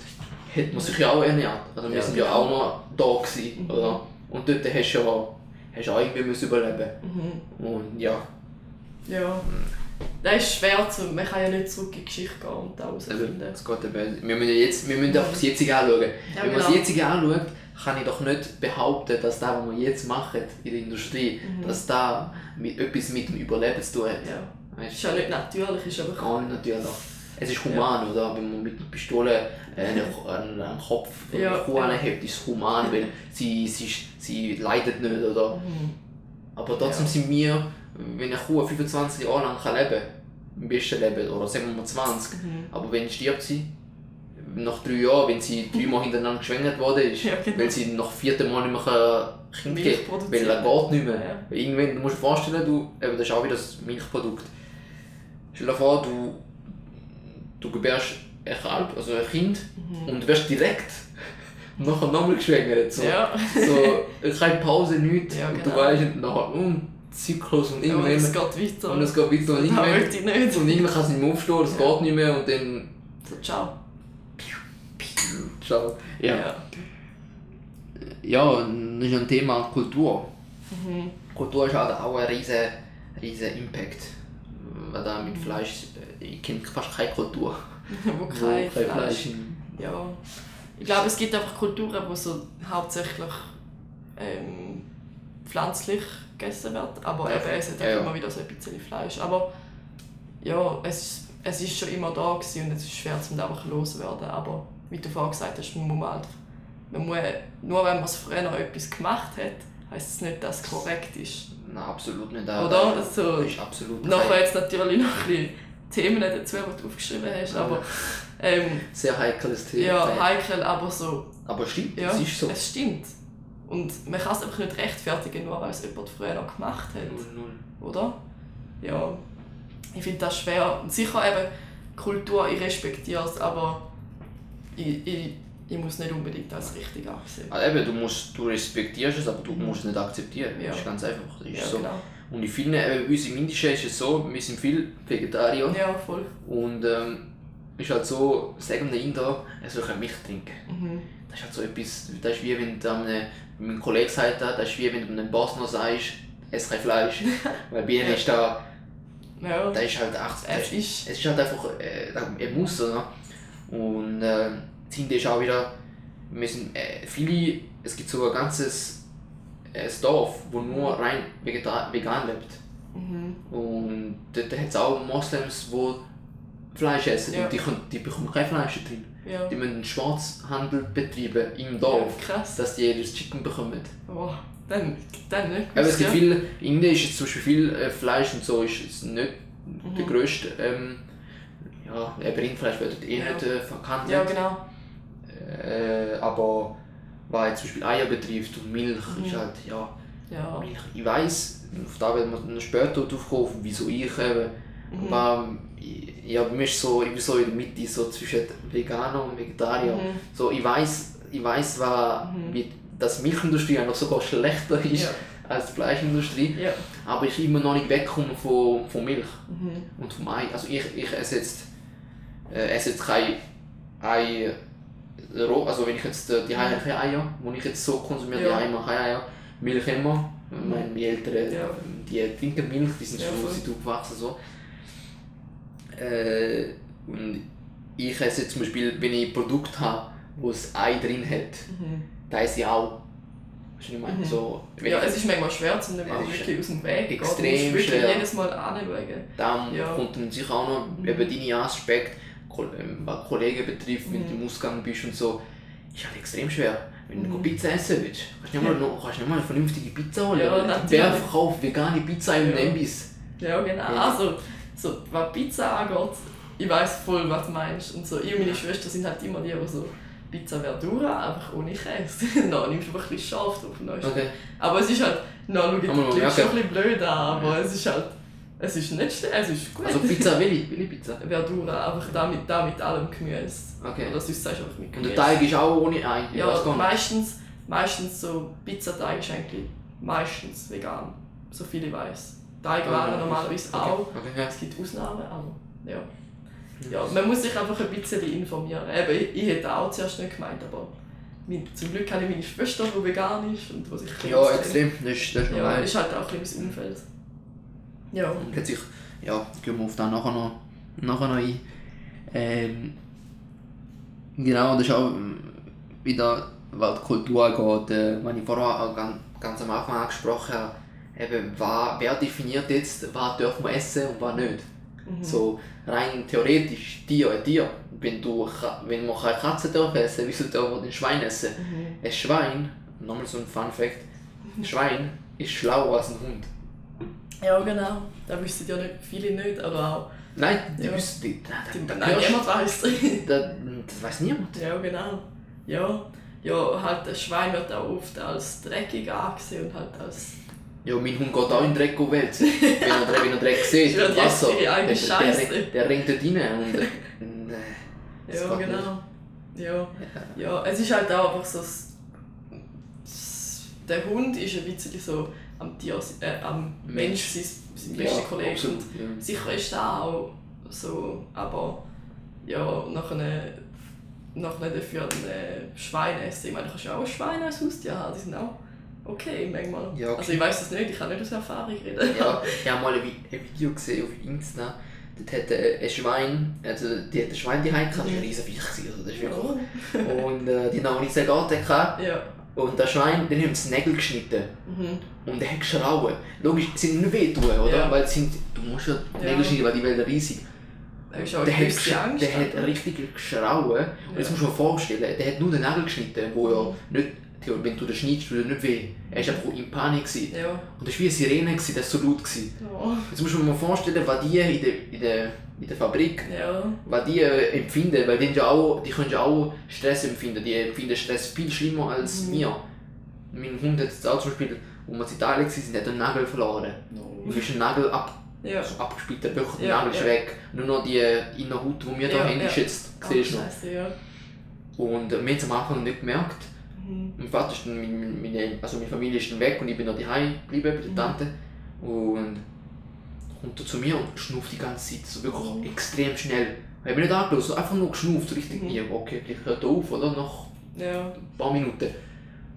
hat man sich ja auch ernährt. Also wir Ja, sind ja genau. auch noch da gewesen, Mhm. oder? Und dort hast du ja, hast du auch irgendwie müssen überleben Mhm. Und ja, Ja. Das ist schwer zu. Man kann ja nicht zurück in die Geschichte gehen und da also, herausfinden. es geht eben, wir müssen jetzt, wir müssen einfach das Jetzige anschauen. Ja, Wenn man das genau. Jetzige anschaut, kann ich doch nicht behaupten, dass das, was wir jetzt machen in der Industrie, Mhm. dass das mit, etwas mit dem Überleben zu tun hat. Ja. Weißt Ist ja nicht natürlich, ist aber Gar nicht natürlich. Es ist human, oder? Wenn man mit einer Pistole äh, einen, Kopf von Ja, einer Kuh ja. anhebt, ist es human, weil sie, sie, sie leidet nicht, oder? Mhm. Aber trotzdem Ja. sind wir, wenn eine Kuh 25 Jahre lang kann leben kann, im besten Leben, oder sagen wir mal 20, Mhm. aber wenn stirbt sie, nach drei Jahren, wenn sie dreimal hintereinander geschwängert worden ist, Ja, genau. weil sie nach vierten Mal nicht mehr Kind kann, weil er geht nicht mehr. Ja. Irgendwann, du musst dir vorstellen, du, eben, das ist auch wieder das Milchprodukt. Stell dir vor, du, du gebärst ein Kalb, also ein Kind, und wirst direkt nachher nochmal geschwängert. So, Mhm. Ja. so keine Pause, nichts. Ja, Und du genau. weißt, nachher, um, Zyklus und Ja, und irgendwann. es geht weiter. und es geht weiter und das irgendwann. möchte ich nicht. Und irgendwann kann sie nicht mehr aufstehen, es Ja. geht nicht mehr und dann. So, ciao. Ciao. Ja. Ja. Ja, das ist ein Thema Kultur. Mhm. Kultur ist halt auch ein riesen, riesen Impact. Weil da mit Fleisch, äh, ich kenne fast keine Kultur. Wo wo kein Fleisch. in- Ja. Ich glaube, es gibt einfach Kulturen, wo so hauptsächlich ähm, pflanzlich gegessen wird. Aber Ja. eben, es hat auch Ja, immer wieder so ein bisschen Fleisch. Aber ja, es, es ist schon immer da gewesen und es ist schwer, zum einfach loswerden. Aber wie du vorhin gesagt hast, man muss halt, man muss, nur wenn man es früher noch etwas gemacht hat, heisst es nicht, dass es korrekt ist. Nein, absolut nicht. Oder? Das Also, ist absolut Nachher kein jetzt natürlich noch ein bisschen Themen dazu, die du aufgeschrieben hast. Aber ähm, sehr heikles Thema. ja, heikel, aber so Aber stimmt, Ja, es ist so. es stimmt. Und man kann es einfach nicht rechtfertigen, nur weil es jemand früher noch gemacht hat, Null, null. oder? Ja, ich finde das schwer. Und sicher eben Kultur, ich respektiere es, aber ich, ich, ich muss nicht unbedingt als richtig ansehen. Also eben, du, musst, du respektierst es, aber du Mhm. musst es nicht akzeptieren. Ja. Das ist ganz einfach. Das ist Ja, so. genau. Und ich finde, eben, bei uns im Indischen ist es so, wir sind viel Vegetarier. Ja, voll. Und ähm, ist halt so, sagen der Inder, er soll Milch trinken. Mhm. Das ist halt so etwas, das ist wie wenn du einem, mein Kollege sagt, das ist wie wenn du einem Bosner sagst, ess kein Fleisch. Weil bei ihnen ist da, Ja, da ist halt echt, es ist. es ist halt einfach, äh, er muss, oder? Und äh, Inde ist auch wieder, sind, äh, viele, es gibt so ein ganzes äh, Dorf, wo nur rein vegetar vegan lebt. Mhm. Und dort hat es auch Moslems, die Fleisch essen Ja. und die, können, die bekommen kein Fleisch drin. Ja. Die müssen einen Schwarzhandel betreiben im ja, Dorf, krass. dass die jedes Chicken bekommen. Oh, dann, dann nicht. Aber es gibt ja. viel, in Indien ist jetzt zum Beispiel viel äh, Fleisch und so, ist es nicht der grösste, ähm, ja, Rindfleisch wird eh Mhm. Ja. nicht äh, verkannt. Ja, genau. Äh, aber was jetzt zum Beispiel Eier betrifft und Milch, Mhm. ist halt, ja, Ja. Milch. Ich weiss, auf da werden wir dann später drauf kommen, wieso ich eben, Mhm. aber ja, bei mir ist so, ich bin so in der Mitte, so zwischen Veganer und Vegetarier. Mhm. So, ich weiß, ich weiß, was, Mhm. wie dass die Milchindustrie noch sogar schlechter ist Ja. als die Fleischindustrie, Ja. aber ich immer noch nicht wegkomme von, von Milch Mhm. und vom Ei. Also ich, ich esse jetzt, äh, esse jetzt kein Ei roh, also wenn ich jetzt äh, die keine Eier, wo ich jetzt so konsumiere, Ja. die Eier, Eier, Milch immer. Ich meine, die Eltern, Ja. die trinken Milch, die sind Ja, schon sind aufgewachsen so. Äh, und ich esse jetzt zum Beispiel, wenn ich Produkte habe, wo es Ei drin hat, Mhm. da ist sie auch. Ich meine, Mhm. so, Ja, ich- es ist manchmal schwer, dem Es auch ist wirklich aus dem Weg zu extrem wirklich schwer. jedes Mal anschauen. Dann Ja. kommt dann sicher auch noch Mhm. eben deine Aspekte, Kollegen betrifft, wenn Mhm. du im Ausgang bist und so. Ist halt extrem schwer. Wenn du Mhm. Pizza essen willst, kannst du nicht mal, noch, kannst du nicht mal eine vernünftige Pizza holen. Ja, Wer verkauft vegane Pizza im Ja. Imbiss? Ja, genau. Ja. Also, so, was Pizza angeht, ich weiß voll, was du meinst. Und so, ich und meine Schwester sind halt immer die, die so Pizza Verdura, einfach ohne Käse. Dann nimmst du einfach ein bisschen scharf drauf. Okay. Aber es ist halt, na, schau, mal klingt schon ein bisschen blöd an, aber es ist halt, es ist nicht schlecht, es ist gut. Also Pizza, welche, welche Pizza? Verdura, einfach da mit, da mit allem Gemüse. Okay. Oder sonst sagst du einfach mit Und Gemüse. der Teig ist auch ohne Ei? Ich Ja, meistens, meistens so Pizzateig ist eigentlich meistens vegan, so viel ich weiß. Teigwaren Ah, normalerweise okay. auch. Okay, ja. Es gibt Ausnahmen, aber ja. ja. Man muss sich einfach ein bisschen informieren. Eben, ich, ich hätte auch zuerst nicht gemeint, aber zum Glück habe ich meine Schwester, die vegan ist und die sich Ja, extrem. Das ist, das ist Ja, ist halt auch ein bisschen Umfeld. Ja. Und hat sich, ja, gehen wir auf das nachher noch, nachher noch ein. Ähm, genau, das ist auch ähm, wieder, was die Kultur angeht, äh, was ich vorher auch ganz, ganz am Anfang angesprochen habe, eben, was, wer definiert jetzt, was darf man essen und was nicht. Mhm. So rein theoretisch, Tier ein Tier. Wenn, du, wenn man keine Katze darf essen, wieso darf man ein Schwein essen? Mhm. Ein Schwein, nochmal so ein Fun Fact, ein Schwein ist schlauer als ein Hund. Ja, genau. Da wissen ja nicht viele nicht, aber auch. Nein, die Ja. wissen, die, da, Die, da, da, nein, hörst- niemand weiß. da, das weiß niemand. ja, genau. Ja. Ja, halt ein Schwein wird auch oft als dreckig angesehen und halt als. Ja, mein Hund geht auch in den Dreck wälzen. wenn, er, wenn er Dreck sieht, im Wasser, der, der, der rennt dort rein und... Äh, das Ja, genau. Ja. ja, es ist halt auch einfach so. das- das- Der Hund ist ein bisschen so am Tier, äh, am Mensch, sein, sein Ja, bester Kollege. absolut, Und ja. Sicher ist das auch so, aber ja, nach einer nach einer dafür ein Schwein essen. Ich meine, du kannst ja auch ein Schwein als Haustier haben, die sind auch okay manchmal. Ja, okay. Also ich weiß es nicht, ich kann nicht aus Erfahrung reden. Ja, ich habe mal ein Vi- ein Video gesehen auf Insta. Dort hat ein Schwein, also die hat ein Schwein die gehabt, das war ein Mhm. riesen Viech, also das ist wirklich... Oh. Und äh, die haben auch sehr Garten gehabt. Ja. Und das Schwein, den haben sie Nägel geschnitten. Mhm. Und der hat geschrauen. Logisch, sie sind nicht wehtun, oder? Ja. Weil es sind, du musst ja die. Nägel schneiden, weil die Wälder riesig Der hat, Angst. der hat richtig geschrauen. Und jetzt musst du dir vorstellen, der hat nur den Nagel geschnitten, wo ja nicht, wenn du den schneidest, tut er nicht weh. Er war einfach in Panik. Gewesen. Ja. Und das war wie eine Sirene, gewesen, das war so laut. Gewesen. Ja. Jetzt musst du dir mal vorstellen, was die in der, in der, in der Fabrik, Ja. was die äh, empfinden, weil die, ja auch, die können ja auch Stress empfinden. Die empfinden Stress viel schlimmer als Mhm. wir. Mein Hund hat jetzt auch zum Beispiel, wo wir in Italien waren, hat einen Nagel verloren. Ihm ist ein Nagel ab, Ja. so abgespielt, der Ja, Nagel ist ja. weg. Nur noch die innere Haut, die wir da Ja, haben, ist jetzt, Oh, siehst du ja. Und äh, wir haben es am Anfang nicht gemerkt. Mhm. Mein Vater ist dann, meine, also meine Familie ist dann weg und ich bin noch daheim geblieben bei der Mhm. Tante. Und kommt er zu mir und schnauft die ganze Zeit, so wirklich Oh. extrem schnell. Ich habe mich nicht angeschaut, so einfach nur geschnauft, so richtig, Mhm. okay, vielleicht hört er auf, oder? Nach ein paar Minuten.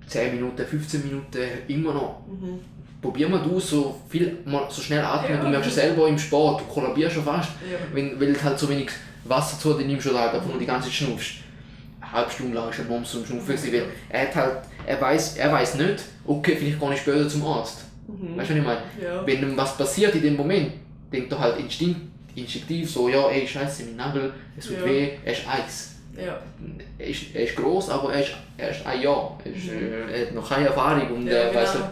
10 Minuten, 15 Minuten, immer noch. Mhm. Probier mal du so viel, mal so schnell atmen, Ja. du merkst ja selber im Sport, du kollabierst schon fast, Ja. wenn, weil du halt so wenig Wasser zu dir nimmst oder halt einfach nur die ganze Zeit schnaufst. Eine halbe Stunde lang ist er Mums zum Schnaufen, gewesen, weil er hat halt, er weiß, er weiß nicht, okay, vielleicht gehe ich später zum Arzt. Mhm. Weißt du, was ich meine? Ja. Wenn ihm was passiert in dem Moment, denkt er halt instinkt, instinktiv so, ja, ey, scheiße, mein Nagel, es tut weh, er ist Eis. Ja. Er ist, er ist gross, aber er ist, er ist ein Jahr. Er, ist, Mhm. äh, er hat noch keine Erfahrung und Ja, äh, weißt du, genau.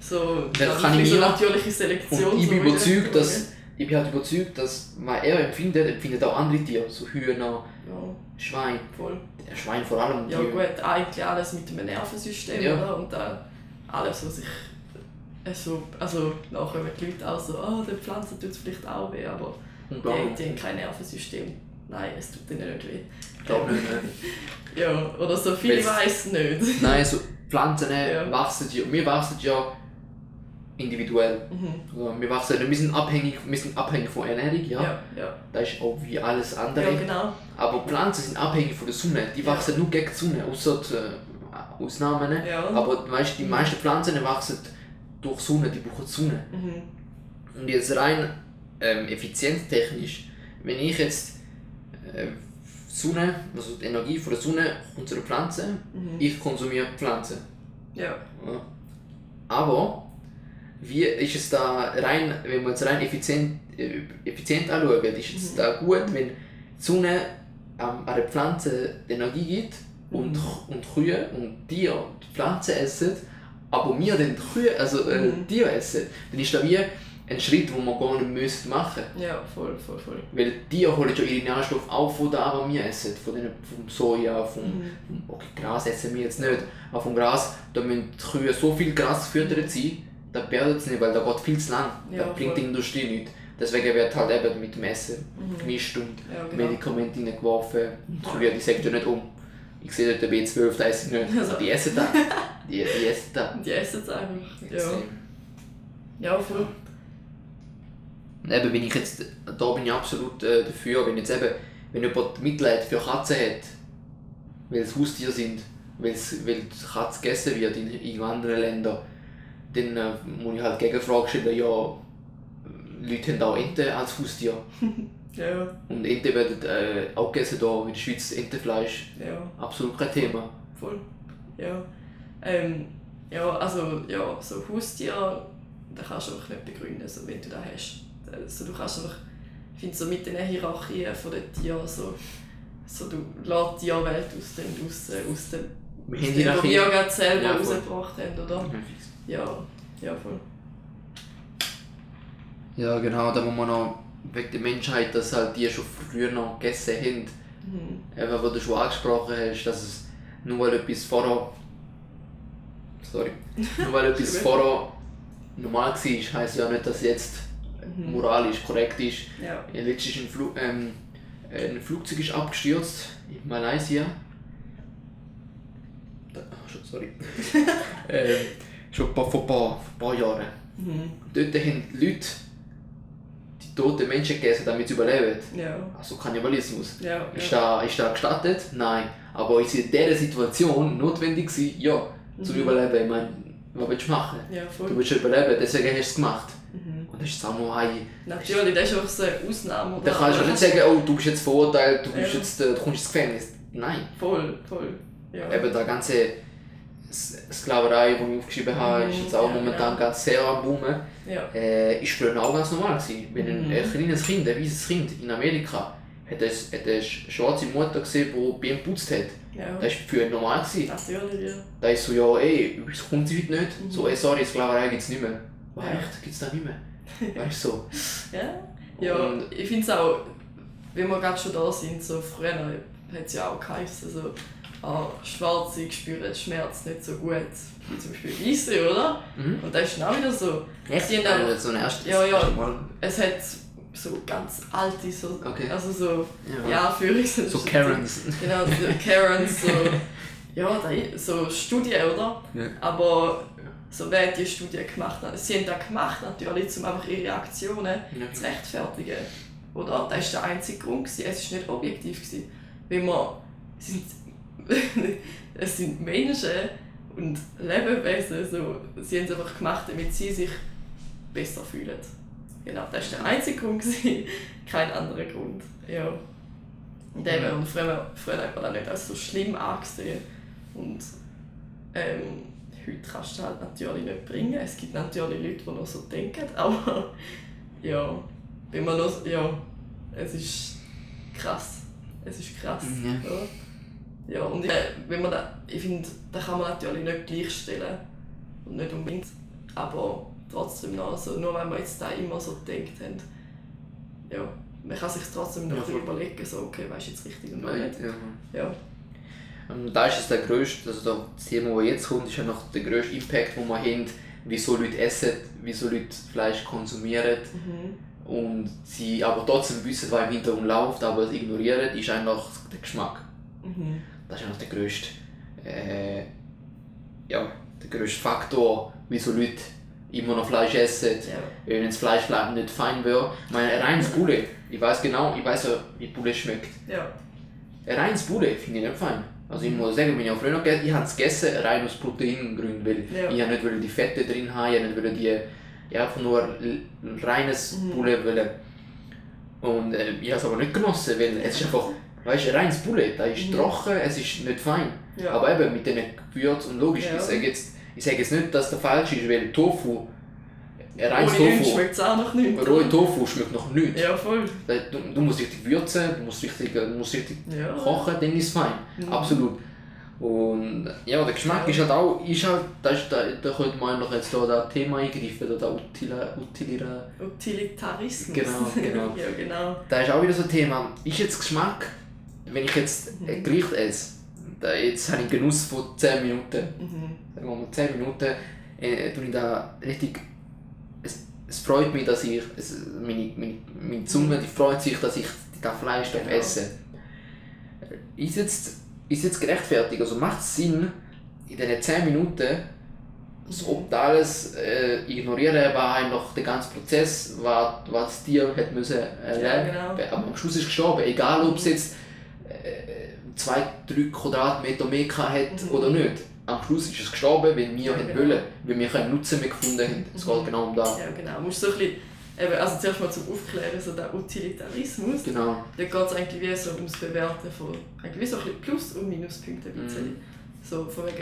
So, Der das kann ist ich so natürliche Selektion. Und ich bin überzeugt, das- dass ich bin halt überzeugt, dass was er empfindet, empfindet auch andere Tiere, so Hühner, Ja, Schwein, voll. der Schwein vor allem. Ja die- gut, eigentlich alles mit dem Nervensystem, Ja. oder? Und dann alles, was sich... Also, also nachher kommen die Leute auch so, oh, der Pflanze tut es vielleicht auch weh, aber die, Unglaublich. die haben kein Nervensystem. Nein, es tut ihnen nicht weh. Ich glaube nicht. Ja, oder so viel weiß nicht. Nein, so Pflanzen äh, Ja. wachsen ja, wir wachsen ja individuell. Mhm. Also wir wachsen, wir sind abhängig, wir sind abhängig von Ernährung, ja. Ja, ja. Das ist auch wie alles andere. Ja, genau. Aber Pflanzen sind abhängig von der Sonne. Die wachsen nur gegen die Sonne, außer die, äh, Ausnahmen. ne? Ja. Aber weißt, die meisten Pflanzen wachsen durch Sonne, die brauchen die Sonne. Mhm. Und jetzt rein ähm, effizienztechnisch, wenn ich jetzt äh, Sonne, also die Energie von der Sonne kommt zu der Pflanze, Mhm. ich konsumiere Pflanze. Ja. Ja. Aber wie ist es da rein, wenn wir es rein effizient, äh, effizient anschauen, ist es Mhm. da gut, wenn die Sonne ähm, an der Pflanze Energie gibt und, Mhm. und Kühe und Tiere die Pflanze essen, aber wir dann Kühe, also äh, Mhm. Tiere essen, dann ist das wie ein Schritt, den wir gar nicht müssen machen Ja, voll, voll, voll. Weil die holen schon ihre Nährstoffe auch von da, was wir essen. Von den, vom Soja, vom, Mhm. okay, Gras essen wir jetzt nicht. Aber vom Gras, da müssen die Kühe so viel Gras gefüttert sein, da werden sie nicht, weil da geht viel zu lang. Ja, da bringt voll. die Industrie nichts. Deswegen wird halt eben mit dem Essen Mhm. gemischt und Ja, genau. Medikamente reingeworfen. Und die Kühe, die sagen ja nicht um. Ich sehe dort den B12, da esse ich nicht. Also. Die essen da. Die, die essen da. Die essen es einfach. Ja. Ja, voll. Und eben, wenn ich jetzt, da bin ich absolut äh, dafür, wenn jetzt eben, wenn jemand Mitleid für Katzen hat, weil es Haustiere sind, weil, die Katze gegessen wird in, in anderen Ländern, dann äh, muss ich halt Gegenfrage stellen, ja, Leute haben auch Enten als Haustier. Ja, Und Enten werden äh, auch gegessen hier in der Schweiz, Entenfleisch, ja, absolut kein Thema. voll. Ja. Ähm, ja, also, ja, so Haustiere, da kannst du einfach nicht begründen, so, wenn du das hast. Also, du kannst einfach, ich finde so mit den Hierarchien von den Tieren, so, so du lässt die Tierwelt aus dem, aus, äh, aus dem, Wir aus was wir gerade selber Ja, rausgebracht haben, oder? Ja, ja, voll. Ja genau, da muss man noch wegen der Menschheit, dass halt die schon früher noch gegessen haben. Mhm. Eben, wo du schon angesprochen hast, dass es nur weil etwas vorher. Sorry. Nur weil etwas vorher normal war, heisst ja nicht, dass jetzt Mhm. moralisch korrekt ist. Ja. Letztens ist ein, Flu ähm, ein Flugzeug ist abgestürzt in Malaysia. Da, schon, sorry. ähm, schon vor ein paar, paar Jahren. Mhm. Dort haben die Leute die toten Menschen gegessen, damit sie überleben. Ja. Also Kannibalismus. Ja. Ist, ja. da, ist da gestattet? Nein. Aber ist in dieser Situation notwendig gewesen? Ja. Zum Mhm. Überleben. Ich meine, was willst du machen? Ja, Du willst überleben, deswegen hast du es gemacht. Und das ist jetzt auch noch ein... Natürlich, das ist auch so eine Ausnahme. Oder? Da kannst du nicht sagen, oh, du bist jetzt verurteilt, du, bist Ja. jetzt, du kommst ins Gefängnis. Nein. Voll, voll. Ja. Eben der ganze Sklaverei, die ich aufgeschrieben habe, ist jetzt auch Ja, momentan genau. ganz sehr am Boomen. ja. Äh, ist früher auch ganz normal gewesen. Wenn ein Mhm. äh, kleines Kind, ein weißes Kind in Amerika, hat eine, hat eine sch- schwarze Mutter gesehen, die bei ihm geputzt hat. ja. Das war für ihn normal. Gewesen. Natürlich, ja. Da ist so, ja, ey, wieso kommt sie heute nicht? Mhm. So, ey, sorry, Sklaverei gibt es nicht mehr. Ja. echt? Gibt es da nicht mehr? Weißt du so? Ja, ja Und- ich finde es auch, wenn wir gerade schon da sind, so früher hat es ja auch geheißen, so, ah, Schwarze spüren Schmerz nicht so gut wie zum Beispiel Weiße, oder? Mhm. Und das ist dann auch wieder so. Echt? Die haben Also, so ein erstes Ja, ja. Es hat so ganz alte, so, Okay. also so, Ja. ja, für So Karens. Genau, so Karens, so, ja, da, so Studien, oder? Ja. Aber so die Studie gemacht hat, sie haben das gemacht natürlich, um einfach ihre Aktionen zu rechtfertigen. Oder? Das war der einzige Grund. Gewesen. Es war nicht objektiv. Gewesen. Weil wir sind, es sind Menschen und Lebewesen. So, sie haben es einfach gemacht, damit sie sich besser fühlen. Genau, das war der einzige Grund. Gewesen. Kein anderer Grund. Ja. Und eben, und früher, früher hat man das nicht als so schlimm angesehen. Und ähm, heute kannst du halt natürlich nicht bringen. Es gibt natürlich Leute, die noch so denken, aber ja, wenn man noch, ja, es ist krass. Es ist krass. Ja. Ja, ja und äh, wenn man da, ich finde, da kann man natürlich nicht gleichstellen und nicht unbedingt, aber trotzdem noch, also nur weil wir jetzt da immer so gedacht haben, ja, man kann sich trotzdem noch Ja, überlegen, so, okay, weißt du jetzt richtig und nicht. ja. Ja. Und da ist es der grösste, also da- das Thema, das jetzt kommt, ist ja noch der grösste Impact, den wir haben, wieso Leute essen, wieso Leute Fleisch konsumieren Mhm. und sie aber trotzdem wissen, was im Hintergrund läuft, aber es ignorieren, ist einfach der Geschmack. Mhm. Das ist einfach der grösste, äh, ja, der grösste Faktor, wieso Leute immer noch Fleisch essen. Ja. Wenn das Fleisch nicht fein wäre. Ich meine, ein reines Poulet, ich weiß genau, ich weiß ja, wie Poulet schmeckt. Ja. Ein reines Poulet finde ich nicht fein. Also ich muss sagen, wenn ich früher noch gegessen ich habe es gegessen, rein aus Proteingründen, weil Ja. ich nicht die Fette drin haben, ich habe nicht wollte die, ja, einfach nur reines Mhm. Poulet wollen. Und äh, ich habe es aber nicht genossen, weil es ist einfach, Weißt du, reines Bullet, das ist mhm. trocken, es ist nicht fein. Ja. Aber eben mit diesen Gewürzen und logisch, ja. ich sage jetzt, ich sage jetzt nicht, dass der falsch ist, weil Tofu, ein reines Tofu, schmeckt es auch noch nicht. Rohe Tofu schmeckt noch nichts. Ja, voll. Du, du musst richtig würzen, du musst richtig, du musst richtig ja. kochen, dann ist es fein. Mhm. Absolut. Und ja, der Geschmack ja. ist halt auch, ist halt, da, ist, da, da könnte man noch jetzt da das Thema eingreifen, da Utila, Utilira, Utilitarismus. Genau, genau. ja, genau. Da ist auch wieder so ein Thema, ist jetzt Geschmack, wenn ich jetzt ein mhm. Gericht esse, da, jetzt habe ich einen Genuss von 10 Minuten, mhm. sagen wir mal 10 Minuten, äh, tue ich da richtig, es, freut mich, dass ich, es, meine, meine, meine Zunge die freut sich, dass ich das Fleisch genau. esse. Ist jetzt ist jetzt gerechtfertigt? Also macht es Sinn, in diesen 10 Minuten so alles äh, ignorieren, war einfach der ganze Prozess, was, was das Tier hat müssen äh, ja, genau. Aber am Schluss ist es gestorben, egal ob es jetzt äh, zwei, drei Quadratmeter mehr hat mhm. oder nicht. Am Schluss ist es gestorben, weil wir ja, genau. wollen, weil wir keinen Nutzen mehr gefunden haben. Es mhm. geht genau um das. Ja, genau. Musst so ein bisschen Eben, also zuerst mal zum Aufklären, so der Utilitarismus. Genau. Da geht es eigentlich wie so ums Bewerten von eigentlich wie so ein Plus- und Minuspunkten. Mm. So von wegen,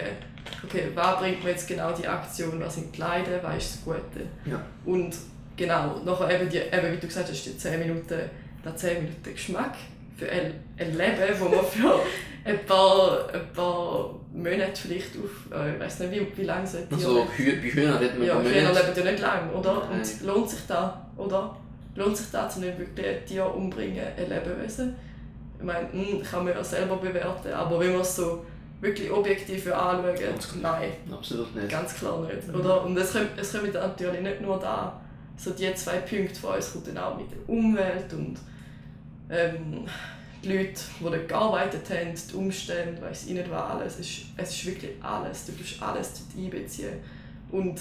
okay, was bringt mir jetzt genau die Aktion, was sind die Leiden, was ist das Gute. Ja. Und genau, nachher eben, die, eben wie du gesagt hast, die 10 Minuten, der 10 Minuten Geschmack für ein, ein Leben, wo man für ein paar, ein paar Monate vielleicht auf, äh, ich weiß nicht, wie, wie lange so ein Tier Also bei Hühnern redet man Ja, Hühner leben ja nicht lange, oder? Nein. Und lohnt sich das, oder? Lohnt sich das, um nicht wirklich ein Tier umbringen, ein Lebewesen? Ich meine, hm, kann man ja selber bewerten, aber wenn man es so wirklich objektiv anschauen, nein. Absolut nicht. Ganz klar nicht, oder? Und es kommt, es kommt natürlich nicht nur da, so die zwei Punkte von uns kommt dann auch mit der Umwelt und ähm, die Leute, die dort gearbeitet haben, die Umstände, weiss ich nicht was alles. Es ist, es ist wirklich alles. Du musst alles einbeziehen. Und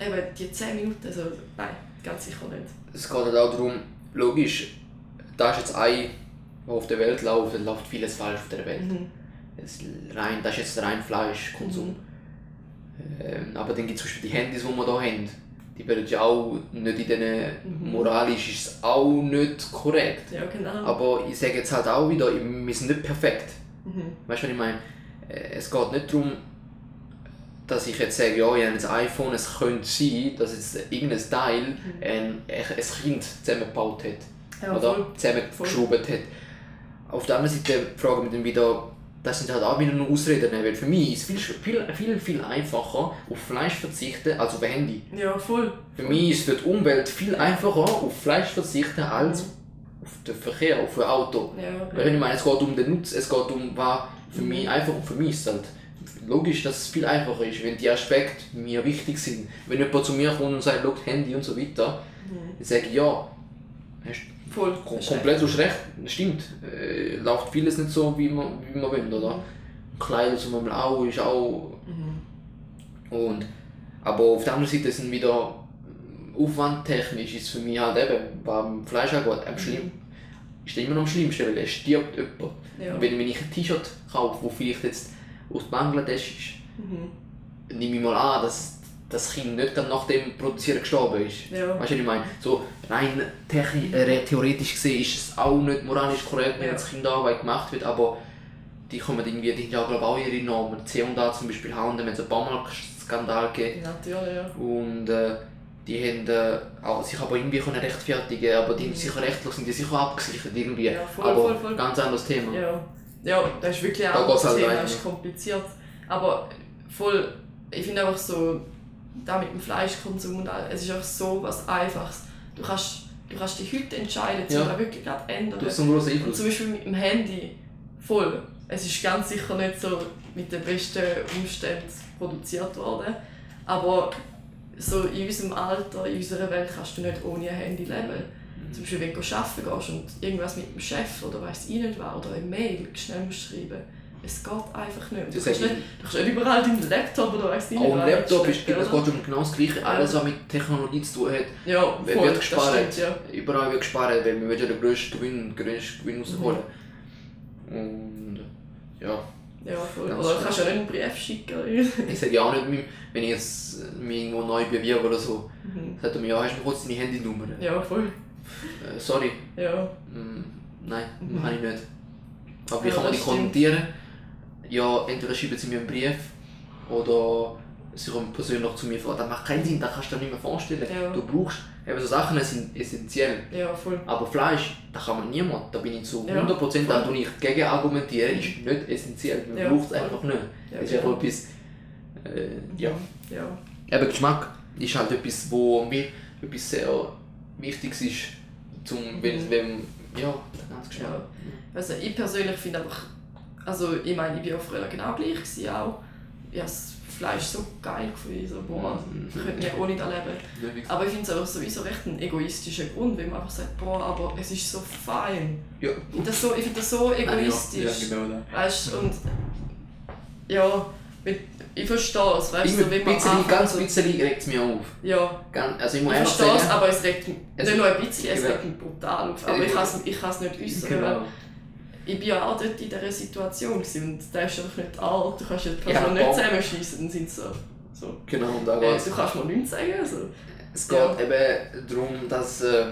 eben die 10 Minuten, also nein, ganz sicher nicht. Es geht halt auch darum, logisch, da ist jetzt ein, der auf der Welt läuft, dann läuft vieles falsch auf der Welt. Mhm. Das, rein, das ist jetzt rein Fleischkonsum. Mhm. Ähm, aber dann gibt es zum Beispiel die Handys, die wir hier haben die werden ja auch nicht in diesen, mhm. moralisch ist es auch nicht korrekt. Ja, genau. Aber ich sage jetzt halt auch wieder, wir sind nicht perfekt. Mhm. Weißt du, was ich meine? Äh, es geht nicht darum, dass ich jetzt sage, ja, ich habe ein iPhone, es könnte sein, dass jetzt irgendein Teil mhm. ein, ein Kind zusammengebaut hat. Ja, oder zusammengeschraubt hat. Auf der anderen Seite fragen wir dann wieder, das sind halt auch wieder nur Ausreden. Weil für mich ist es viel, viel, viel, viel einfacher, auf Fleisch verzichten als auf Handy. Ja, voll. Für mich ist für die Umwelt viel einfacher, auf Fleisch verzichten als auf den Verkehr, auf ein Auto. Ja, okay. Weil ich meine, es geht um den Nutzen, es geht um, was für mich einfach und für mich ist halt logisch, dass es viel einfacher ist, wenn die Aspekte mir wichtig sind. Wenn jemand zu mir kommt und sagt, Handy und so weiter, mhm. dann sage ich, ja, hast Voll. komplett hast recht, stimmt. Äh, läuft vieles nicht so, wie man, wie man will, oder? Mhm. Kleider zum Beispiel auch, ist auch... Mhm. Und, aber auf der anderen Seite sind wieder aufwandtechnisch ist für mich halt eben beim Fleisch angeht, am schlimm, mhm. ist immer noch am schlimmsten, weil es stirbt jemand. Ja. Und wenn ich ein T-Shirt kaufe, das vielleicht jetzt aus Bangladesch ist, mhm. nehme ich mal an, dass das Kind nicht dann nach dem Produzieren gestorben ist. Ja. Weißt du, was ich meine? So rein äh, theoretisch gesehen ist es auch nicht moralisch korrekt, wenn ja. das Kinderarbeit gemacht wird, aber die kommen irgendwie, die haben ja glaube auch ihre Normen. C&A zum Beispiel haben, da hat einen Baumarktskandal gegeben. Natürlich, ja. Und äh, die haben äh, sich aber irgendwie können rechtfertigen aber die mhm. sicher rechtlich sind die sicher abgesichert irgendwie. Ja, voll, aber voll, voll. ganz anderes Thema. Ja, ja das ist wirklich auch ein Thema, das ist kompliziert. Aber voll, ich finde einfach so, da mit dem Fleischkonsum und all, es ist auch so was Einfaches. Du kannst, du kannst dich heute entscheiden, ja. da wirklich gerade ändern. Du hast so und zum Beispiel mit dem Handy, voll. Es ist ganz sicher nicht so mit den besten Umständen produziert worden, aber so in unserem Alter, in unserer Welt kannst du nicht ohne ein Handy leben. Mhm. Zum Beispiel, wenn du arbeiten gehst und irgendwas mit dem Chef oder weiss ich nicht was, oder eine Mail schnell schreiben es geht einfach nicht. Du kannst nicht, du kannst nicht überall deinen Laptop oder weiss nicht. Auch ein Laptop ist, es geht um genau das Gleiche. Alles, was mit Technologie zu tun hat, ja, voll, wird gespart. Stimmt, ja. Überall wird gespart, weil will ja den grössten Gewinn, grössten Gewinn rausholen. Mhm. Und ja. Ja, voll. Oder du kannst ja nicht einen Brief schicken. ich sage ja auch nicht, wenn ich jetzt mich irgendwo neu bewirbe oder so, mhm. sagt er mir, ja, hast du kurz deine Handynummer? Ja, voll. Äh, sorry. Ja. Mm, nein, mhm. habe ich nicht. Aber wie Ja, kann man die kontaktieren? Ja, entweder schreiben sie mir einen Brief oder sie kommen persönlich zu mir vor. Das macht keinen Sinn, das kannst du dir nicht mehr vorstellen. Ja. Du brauchst, eben so Sachen sind essentiell. Ja, voll. Aber Fleisch, das kann man niemand, da bin ich zu Ja, 100% da voll. tue ich gegen argumentieren, ist nicht essentiell, man Ja, braucht es einfach nicht. Ja, das ist genau. einfach etwas, äh, ja. Ja. Eben Geschmack ist halt etwas, wo mir etwas sehr wichtig ist, zum, wenn, Mhm. wenn, ja, der ganze Geschmack. Ja. Also ich persönlich finde einfach, also ich meine, ich war auch früher genau gleich gewesen, auch. Ich habe das Fleisch so geil gefunden, so, boah, Mhm. ich könnte nicht ohne das leben. Löwig. Aber ich finde es auch sowieso recht ein egoistischer Grund, weil man einfach sagt, boah, aber es ist so fein. Ja. Ich finde das so, ich find das so egoistisch. Ja, genau das. Weißt du, und ja, ich verstehe es, weißt du, so, wenn ein man bisschen, anfängt, ganz so- bisschen regt es mich auf. Ja, also ich ich muss ehrlich verstehe es, aber es regt mich Es- nicht nur ein bisschen, es Genau. regt mich brutal auf. Aber ich kann es ich kann's nicht äußern, genau. Ich bin ja auch dort in dieser Situation und da ist einfach nicht alt, du kannst ja die Ja, Person nicht Bock. zusammenschießen, dann sind sie so, so Genau, und da äh, du kannst mir nichts sagen. Also. Es geht Ja. eben darum, dass äh,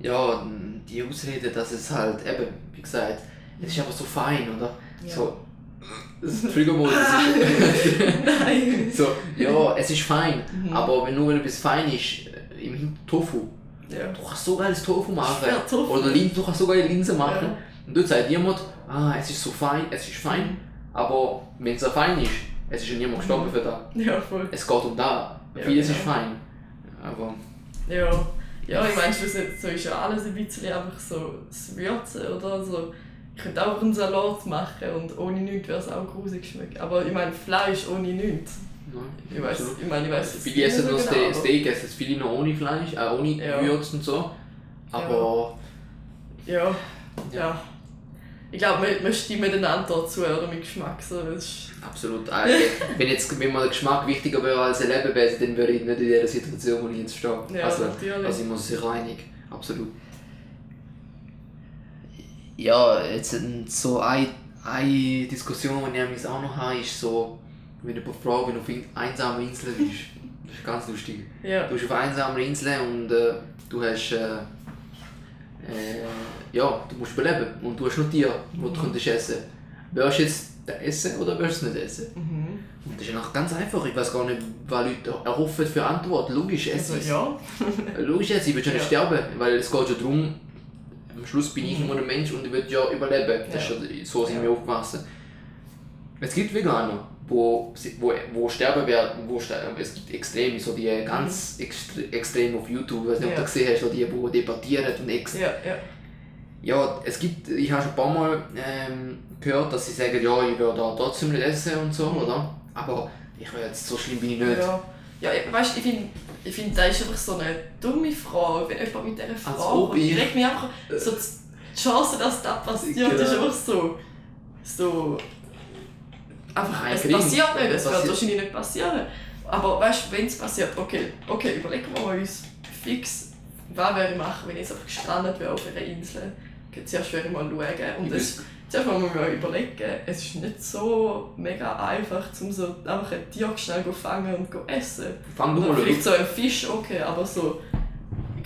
ja, die Ausrede, dass es halt eben, wie gesagt, es ist einfach so fein, oder? Ja. So, das Triggermodus ist. Nein! so, ja, es ist fein, Mhm. aber wenn nur etwas fein ist, äh, im Tofu, Ja. du kannst so geiles Tofu machen. Ja, Tofu. Oder du kannst so geile Linse machen. Ja. Und dort sagt jemand, ah, es ist so fein, es ist fein, aber wenn es so fein ist, es ist ja niemand gestorben für das. Ja, voll. Es geht um da. Ja, Vieles ist genau. fein. Aber Ja, ja ich meine, so ist ja alles ein bisschen einfach so das Würzen oder so. Ich könnte auch einen Salat machen und ohne nichts wäre es auch grusig schmecken. Aber ich meine, Fleisch ohne nichts. nein, Ich weiß, absolut. ich meine, ich weiß Viele essen nur genau, Steak, essen viele noch ohne Fleisch, äh, ohne Ja. Gewürz und so. Aber Ja, ja. Ich glaube, wir, wir stimmen einander dazu, oder mit Geschmack. So, ist, absolut. Äh, wenn, jetzt, wenn mir der Geschmack wichtiger wäre als ein Lebewesen, dann wäre ich nicht in der Situation, wo ich jetzt stehe. Ja, also, natürlich. also ich muss sich einig. Absolut. Ja, jetzt so eine, eine Diskussion, die ich auch noch habe, ist so, wenn jemand fragt, wenn du auf in- einsamer Insel bist. Das ist ganz lustig. ja. Du bist auf einer einsamer Insel und äh, du hast. Äh, äh, ja, du musst überleben und du hast nur die du Mhm. könntest essen Willst du jetzt essen oder willst du es nicht essen? Mhm. Und das ist einfach ganz einfach. Ich weiß gar nicht, was Leute erhoffen für Antwort. Logisch, es Also, ist. ja. Logisch, jetzt, ich will schon nicht Ja. sterben, weil es geht ja darum, am Schluss bin ich Mhm. nur ein Mensch und ich will ja überleben. Das ist Ja. ja, so sind Ja. wir aufgewachsen. Es gibt Veganer, wo, wo, wo sterben werden, wo sterben. Es gibt Extreme, so die ganz extre extrem auf YouTube, ob Mhm. Ja. du gesehen hast, so die, die debattieren und ex Ja, ja. ja, es gibt, ich habe schon ein paar Mal ähm, gehört, dass sie sagen, ja, ich werde da trotzdem nicht essen und so, Mhm. oder? Aber ich will jetzt, so schlimm bin ich nicht. Ja, ja ich- weißt, ich finde, ich find, das ist einfach so eine dumme Frage, wenn jemand mit dieser Frage ob kommt. ich- Ich reg mich einfach, so die Chance, dass das passiert, Genau. ist einfach so, so, einfach, Nein, es gering. passiert nicht, es wird wahrscheinlich nicht passieren. Aber weißt du, wenn es passiert, okay, okay, überlegen wir uns fix, was würde ich machen, wenn ich jetzt einfach gestrandet wäre auf einer Insel. Okay, zuerst würde ich mal schauen und es, zuerst mal muss man überlegen, es ist nicht so mega einfach, um so einfach ein Tier schnell zu fangen und zu essen. Fang du mal. Vielleicht so ein Fisch, okay, aber so,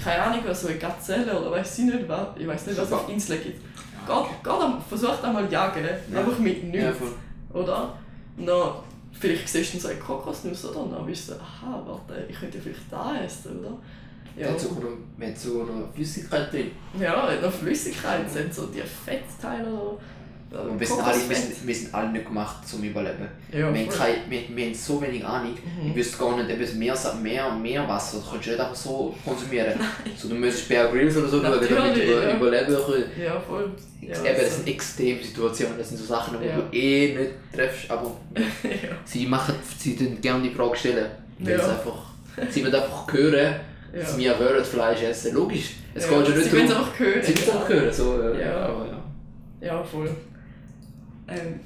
keine Ahnung, so eine Gazelle oder weiß ich nicht was, ich weiß nicht, was es auf Inseln gibt. Geht, geht am, versucht einmal jagen, einfach mit nichts, Ja. Oder? Und dann, vielleicht siehst du so eine Kokosnuss, oder? Und dann bist du so, aha, warte, ich könnte vielleicht da essen, oder? Ja. Ja, Hat sogar noch, man hat sogar noch Flüssigkeit drin. ja noch Flüssigkeit sind so die Fettteile oder oder Und wir sind, alle, wir, sind, wir sind alle nicht gemacht zum Überleben. Ja, wir, haben keine, wir, wir haben so wenig Ahnung. Mhm. Ich wüsste gar nicht, ob es mehr, Sa- mehr, mehr Wasser das kannst du nicht einfach so konsumieren. So, du müsstest Bear Grylls oder so schauen, damit du ja. überleben kannst. Ja, voll. Ja, Eben, das sind Extremsituationen, das sind so Sachen, die Ja. du eh nicht triffst, aber ja. sie machen, sie tun gerne die Frage stellen. Weil Ja. es einfach, sie wollen einfach hören, Ja. dass wir Fleisch essen. Logisch. Es Ja, geht ja nicht Sie wollen es einfach hören. Sie wollen es einfach hören. So, äh, Ja. Aber, ja. Ja, voll. Ähm,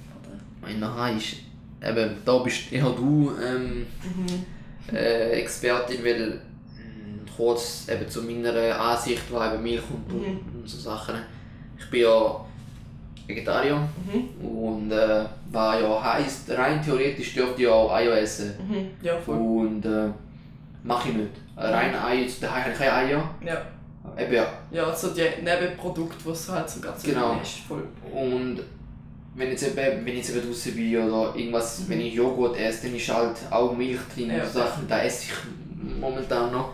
Mein Nachher ist, eben, da bist eher du ähm, mhm. äh, Expertin, weil mh, kurz eben zu meiner Ansicht war eben Milch und, Mhm. und so Sachen. Ich bin ja Vegetarier Mhm. und äh, war ja heisst, rein theoretisch dürfte ich auch Eier essen. Mhm. Ja, voll. Und äh, mache ich nicht. Rein Eier, daheim habe ich keine Eier. Ja. Eben ja. Ja, so die Nebenprodukte, die es halt so ganz Genau. ist. Voll. Und wenn jetzt eben, wenn ich jetzt eben draußen bin oder irgendwas, wenn ich Joghurt esse, dann ist halt auch Milch drin Ja. und so Sachen, da esse ich momentan noch.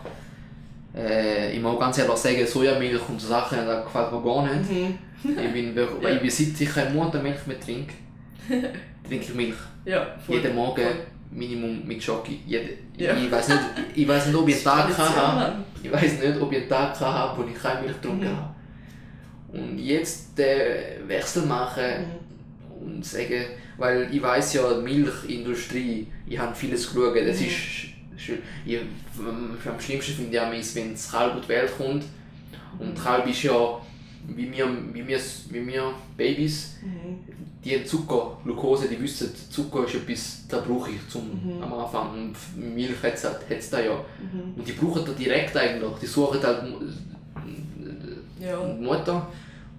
Äh, ich muss ganz ehrlich sagen, Sojamilch und so Sachen, das gefällt mir gar nicht. Mhm. Ich bin, Ja. ich bin seit ich keine Muttermilch mehr trinke, trinke ich Milch. Ja, voll. Jeden Morgen Voll. Minimum mit Schoki. Jede, Ja. Ich weiß nicht, ich weiß nicht, ob ich einen Tag habe. Ich weiß nicht, ob ich einen Tag habe, wo ich keine Milch getrunken Mhm. habe. Und jetzt den Wechsel machen Mhm. Und sagen, weil ich weiß ja, die Milchindustrie, ich habe vieles geschaut, das Mhm. ist schön. Ich, am schlimmsten finde ich auch, wenn das Kalb auf die Welt kommt und das Kalb ist ja, wie wir, wie wir, wie wir Babys, Mhm. die haben Zucker, Glucose, die wissen, Zucker ist etwas, das brauche ich zum, Mhm. am Anfang. Und Milch hat es halt, da ja. Mhm. Und die brauchen da direkt eigentlich. Die suchen halt Ja. die Mutter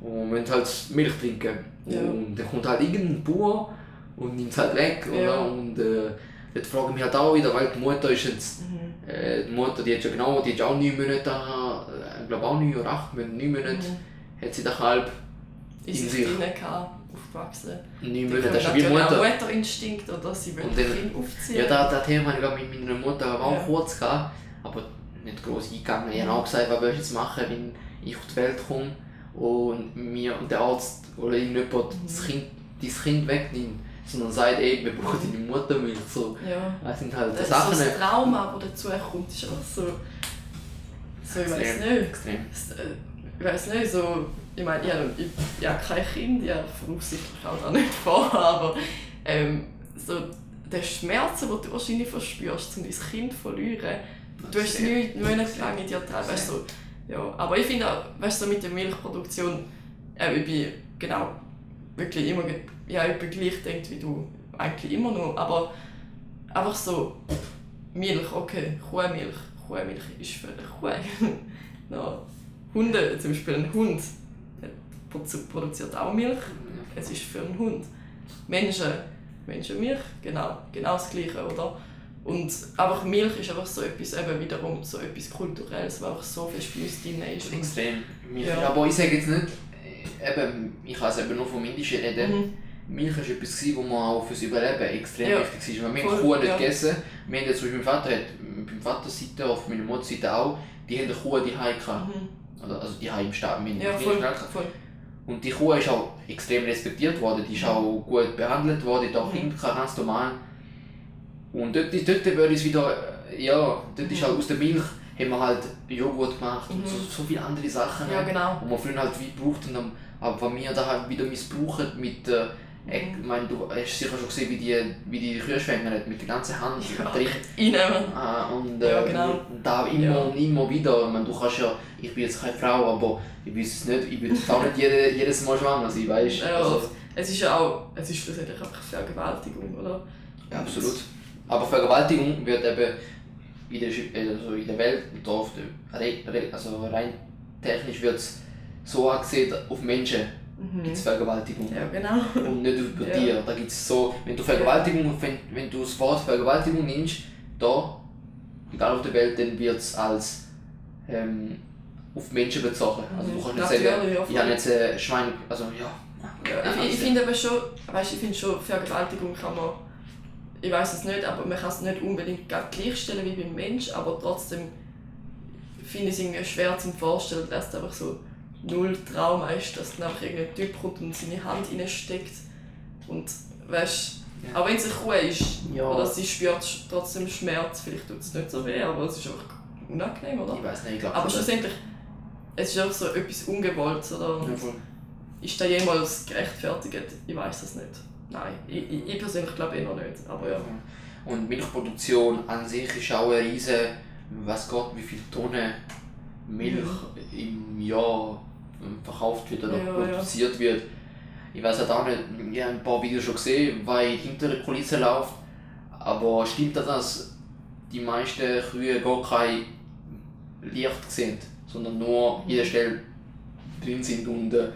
und wollen halt Milch trinken. Ja. Und dann kommt halt irgendein Bauer und nimmt es halt weg. Ja. Oder? Und äh, dort frage ich mich halt auch wieder, weil die Mutter ist jetzt, Mhm. äh, die Mutter, die hat ja genau, die hat ja auch neun Monate, äh, ich glaube auch neun oder acht Monate, neun Monate, Mhm. hat sie den Kalb In sich gehabt, aufgewachsen. neun Monate, das ist wie Mutter. Mutterinstinkt oder sie will dann- Kind aufziehen. Ja, das, das Thema ich mit meiner Mutter auch Ja. kurz gehabt, aber nicht groß eingegangen. Ich habe auch gesagt, was willst du jetzt machen, wenn ich auf die Welt komme und mir und der Arzt oder irgendjemand das, kind, das Kind wegnimmt, sondern sagt, ey, wir brauchen deine Muttermilch. So, ja. das sind halt Das Sachen. ist so das Trauma, das dazu kommt, ist einfach so. So, ich weiß nicht. Extrem. Äh, Ich weiß nicht, so. Ich meine, ich, habe- ich, ich habe kein Kind, ich habe voraussichtlich auch nicht vor, aber ähm, so der Schmerz, den du wahrscheinlich verspürst, um dein Kind zu verlieren, du hast neun Monate lang in dir drin, weißt so, ja. Aber ich finde auch, weißt du, mit der Milchproduktion, äh, ich bin genau wirklich immer, ja, ich bin gleich denkt wie du, eigentlich immer noch, aber einfach so, Milch, okay, Kuhmilch, Kuhmilch ist für eine Kuh. no. Hunde, zum Beispiel ein Hund, produziert auch Milch, es ist für einen Hund. Menschen, Menschenmilch, genau, genau das Gleiche, oder? Und einfach Milch ist einfach so etwas, eben wiederum so etwas Kulturelles, was einfach so fest bei uns drin ist. Extrem. Milch. Ja. Aber ich sage jetzt nicht, äh, eben, ich kann es eben nur vom Indischen reden. Mhm. Milch war etwas, gewesen, wo man auch fürs Überleben extrem Ja. wichtig war. Wir haben Kuh nicht ja. gegessen. Wir haben jetzt zum Beispiel, mein Vater hat, beim Vaterseite, auf meiner Mutter auch, die haben eine Kuh die gehabt. Mhm. Oder, also die im Stall, wir haben Ja, voll. Und die Kuh ist auch extrem respektiert worden, die ist auch gut behandelt worden, auch Mhm. Kind ganz normal. Und dort, dort würde ich es wieder, äh, ja, dort ist Mhm. halt aus der Milch haben wir halt Joghurt gemacht und Mhm. so, so viele andere Sachen. Ja, genau. wo man früher halt wie braucht und dann, aber wenn wir da halt wieder missbrauchen mit äh, ich Mhm. meine, du hast sicher schon gesehen, wie die, wie die Kühe schwängern mit der ganzen Hand Ja. drin. Einnehmen. Ah, und, äh, Ja, genau. und da immer Ja. und immer wieder. Ich meine, du kannst ja, ich bin jetzt keine Frau, aber ich weiß es nicht, ich würde auch nicht jede, jedes Mal schwanger sein, weißt du? Ja, Also, es ist ja auch, es ist schlussendlich einfach Vergewaltigung, oder? ja, absolut. Aber Vergewaltigung wird eben in der, also in der Welt, und re- also rein technisch wird es so angesehen, auf Menschen Mhm. gibt es Vergewaltigung. Ja, genau. und nicht über Ja. dir. Da gibt's so, wenn du Vergewaltigung, wenn, wenn du das Wort Vergewaltigung nimmst, da, egal auf der Welt, dann wird es als ähm, auf Menschen bezogen. Also du Mhm. kannst nicht sagen, ja, ich habe jetzt ein Schwein, also ja. Ja, ich, ich finde aber schon, weißt, ich finde schon, Vergewaltigung kann man, ich weiß es nicht, aber man kann es nicht unbedingt gleichstellen wie beim Mensch, aber trotzdem finde ich es irgendwie schwer zum Vorstellen, dass es einfach so null Trauma ist, dass dann einfach irgendein Typ kommt und seine Hand reinsteckt und weißt, Ja. auch wenn es eine Kuh ist, Ja. oder sie spürt trotzdem Schmerz, vielleicht tut es nicht so weh, aber es ist einfach unangenehm, oder? Ich weiß nicht, ich glaube Aber schlussendlich, es ist auch so etwas Ungewolltes, oder? Ja. Ist da jemals gerechtfertigt? Ich weiß es nicht. Nein, ich, ich, ich persönlich glaube eher nicht. Aber ja. Und Milchproduktion an sich ist auch eine riese, was Gott, wie viele Tonnen Milch im Jahr verkauft wird oder Ja, ja. produziert wird. Ich weiß halt auch nicht, ich habe ein paar Videos schon gesehen, weil hinter der Kulisse läuft. Aber stimmt das, dass die meisten Kühe gar kein Licht sehen, sondern nur jede Stelle drin sind und äh,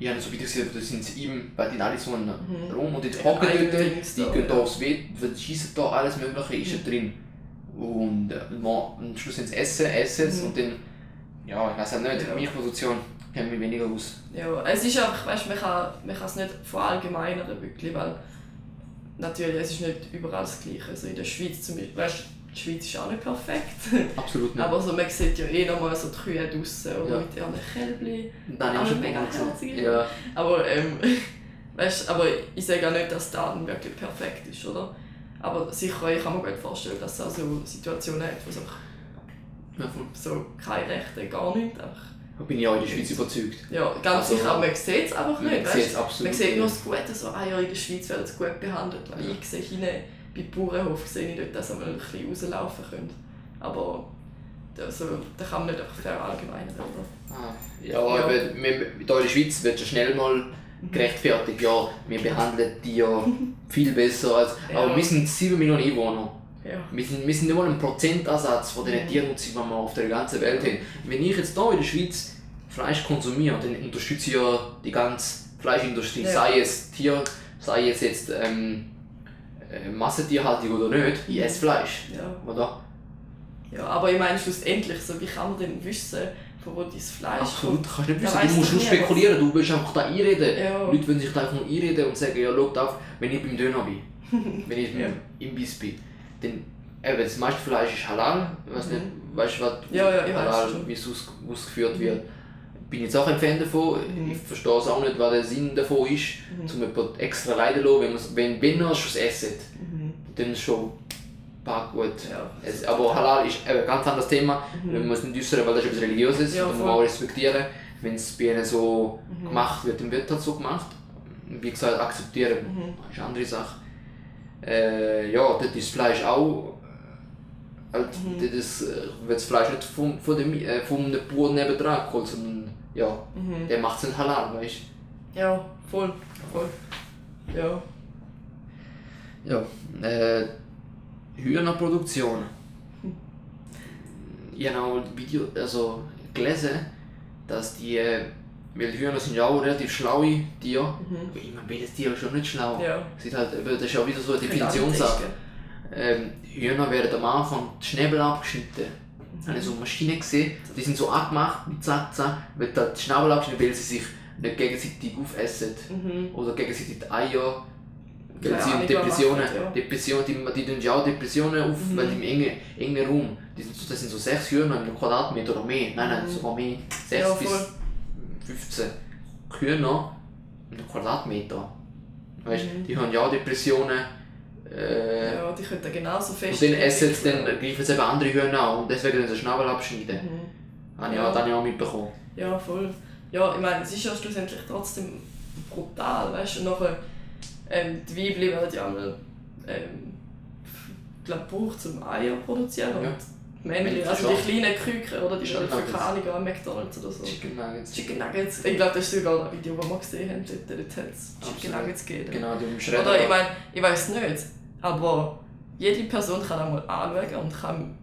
ich habe so Videos gesehen, da sind sie eben bei den Arizona Mhm. rum und die Ja, hocken dort, die da, gehen da ja. aufs Bett, schießen da alles mögliche ist Mhm. da drin. Und äh, am Schluss sind es essen, essen es Mhm. und dann ja, ich weiß auch nicht, Ja. Milchproduktion kennt mich weniger aus. Ja, es ist einfach, weißt, man kann, man kann es nicht verallgemeinern, wirklich, weil natürlich, es ist nicht überall das Gleiche. Also in der Schweiz zum Beispiel, weißt, die Schweiz ist auch nicht perfekt. Absolut nicht. Aber so, man sieht ja eh nochmal so die Kühe draussen oder Ja. mit ihren Kälbchen. Dann du schon mega herzig. Ja, Aber, ähm, weißt, aber ich sage auch nicht, dass der Laden wirklich perfekt ist, oder? Aber sicher, ich kann mir gut vorstellen, dass es auch so Situationen hat, wo es einfach ja so keine Rechte, gar nichts. Einfach, Da bin ich auch in der Schweiz überzeugt. ja, ganz Also, sicher, aber man sieht es einfach nicht, Man weißt? sieht es absolut Man sieht nur das Gute, so, ah ja, in der Schweiz werden sie gut behandelt. Weil Ja. ich sehe hinein, bei Bauernhof sehe ich nicht, dass mal ein bisschen rauslaufen können. Aber also, da kann man nicht einfach verallgemeinern, oder? Ah, ja, Ja. aber wir, hier in der Schweiz wird schon schnell mal gerechtfertigt, ja, wir behandeln die ja viel besser als. Ja. Aber wir sind 7 Millionen Einwohner. Ja. Wir sind, wir sind nicht mal ein Prozentansatz von den Mhm. Tiernutzung, die wir auf der ganzen Welt haben. Wenn ich jetzt hier in der Schweiz Fleisch konsumiere, dann unterstütze ich ja die ganze Fleischindustrie, Ja. sei es Tier, sei es jetzt ähm, äh, Massentierhaltung oder nicht, ich esse Fleisch. Ja. Oder? ja, aber ich meine schlussendlich, so, wie kann man denn wissen, von wo dein Fleisch Absolut, kommt? kannst du nicht wissen. weiss Du musst nur spekulieren, du willst einfach da einreden. Ja. Leute wollen sich da einfach nur einreden und sagen, ja, schau auf, wenn ich beim Döner bin, wenn ich beim Ja. Imbiss bin, dann, eben, das meiste Fleisch ist halal, ich weiß nicht, weißt du, was Mhm. Ja, ja, weiss halal, wie es aus, ausgeführt wird. Bin jetzt auch ein Fan davon, Mhm. ich verstehe es auch nicht, was der Sinn davon ist, um jemanden extra leiden zu lassen, wenn, wenn, er es schon esset, Mhm. dann ist schon paar gut. Ja. Es, aber Halal ist ein ganz anderes Thema. Mhm. Wir müssen nicht äußern, weil das ist etwas Religiöses. Ja, und man voll. auch respektieren. Wenn es bei ihnen so Mhm. gemacht wird, dann wird das so gemacht. Wie gesagt, akzeptieren Mhm. ist eine andere Sache. Äh, ja, dort ist das Fleisch auch. äh, Halt, Mhm. ist, äh, wird das Fleisch nicht vom, von dem, äh, vom Bauern nebendran geholt, sondern ja, Mhm. der macht es nicht halal, weißt Ja, voll. voll. Ja. du? Ja, äh, Hühnerproduktion. Ich habe auch ein Video also, gelesen, dass die, äh, weil Hühner sind ja auch relativ schlaue Tiere. Mhm. Ich meine, jedes Tier ist schon nicht schlau. Ja. Sie halt, das ist ja wieder so eine Definitionssache. Ähm, Hühner werden am Anfang die Schnäbel abgeschnitten. Ich so Maschinen gesehen, die sind so angemacht mit Zack, wird da die Schnabel abgeschnitten, weil sie sich nicht gegenseitig aufessen. Mhm. Oder gegenseitig die Eier. Keine Weil sie Ahnung, haben Depressionen, ja. Depressionen, die, die tun ja auch Depressionen auf, Mhm. weil die im engen, engen Raum, die sind, das sind so sechs Hühner einem Quadratmeter oder mehr, nein, nein, Mhm. sogar mehr, sechs Ja, bis voll. 15 Hühner einem Quadratmeter. Weißt, Mhm. Die haben ja auch Depressionen. Äh, Ja, die können genauso und fest. dann essen sie, dann greifen sie eben andere Hühner an und deswegen den Schnabel abschneiden. Mhm. Habe ich, Ja. ich auch mitbekommen. Ja, voll. Ja, ich meine, es ist ja schlussendlich trotzdem brutal, weißt du? Und nachher, ähm, die Weibchen werden ja einmal, ähm, glaub, gebraucht, um Eier zu produzieren. Ja. Und die Männchen, also die kleinen Küken, oder die Chicken Ahnung an McDonalds oder so. Chicken Nuggets. Chicken Nuggets. Ich glaube, das ist sogar ein Video, das wir gesehen haben. Dort, dort hat es Chicken. Nuggets gegeben. Genau, die umschreiben. Oder ich meine, ich weiß nicht, aber jede Person kann einmal anschauen und kann,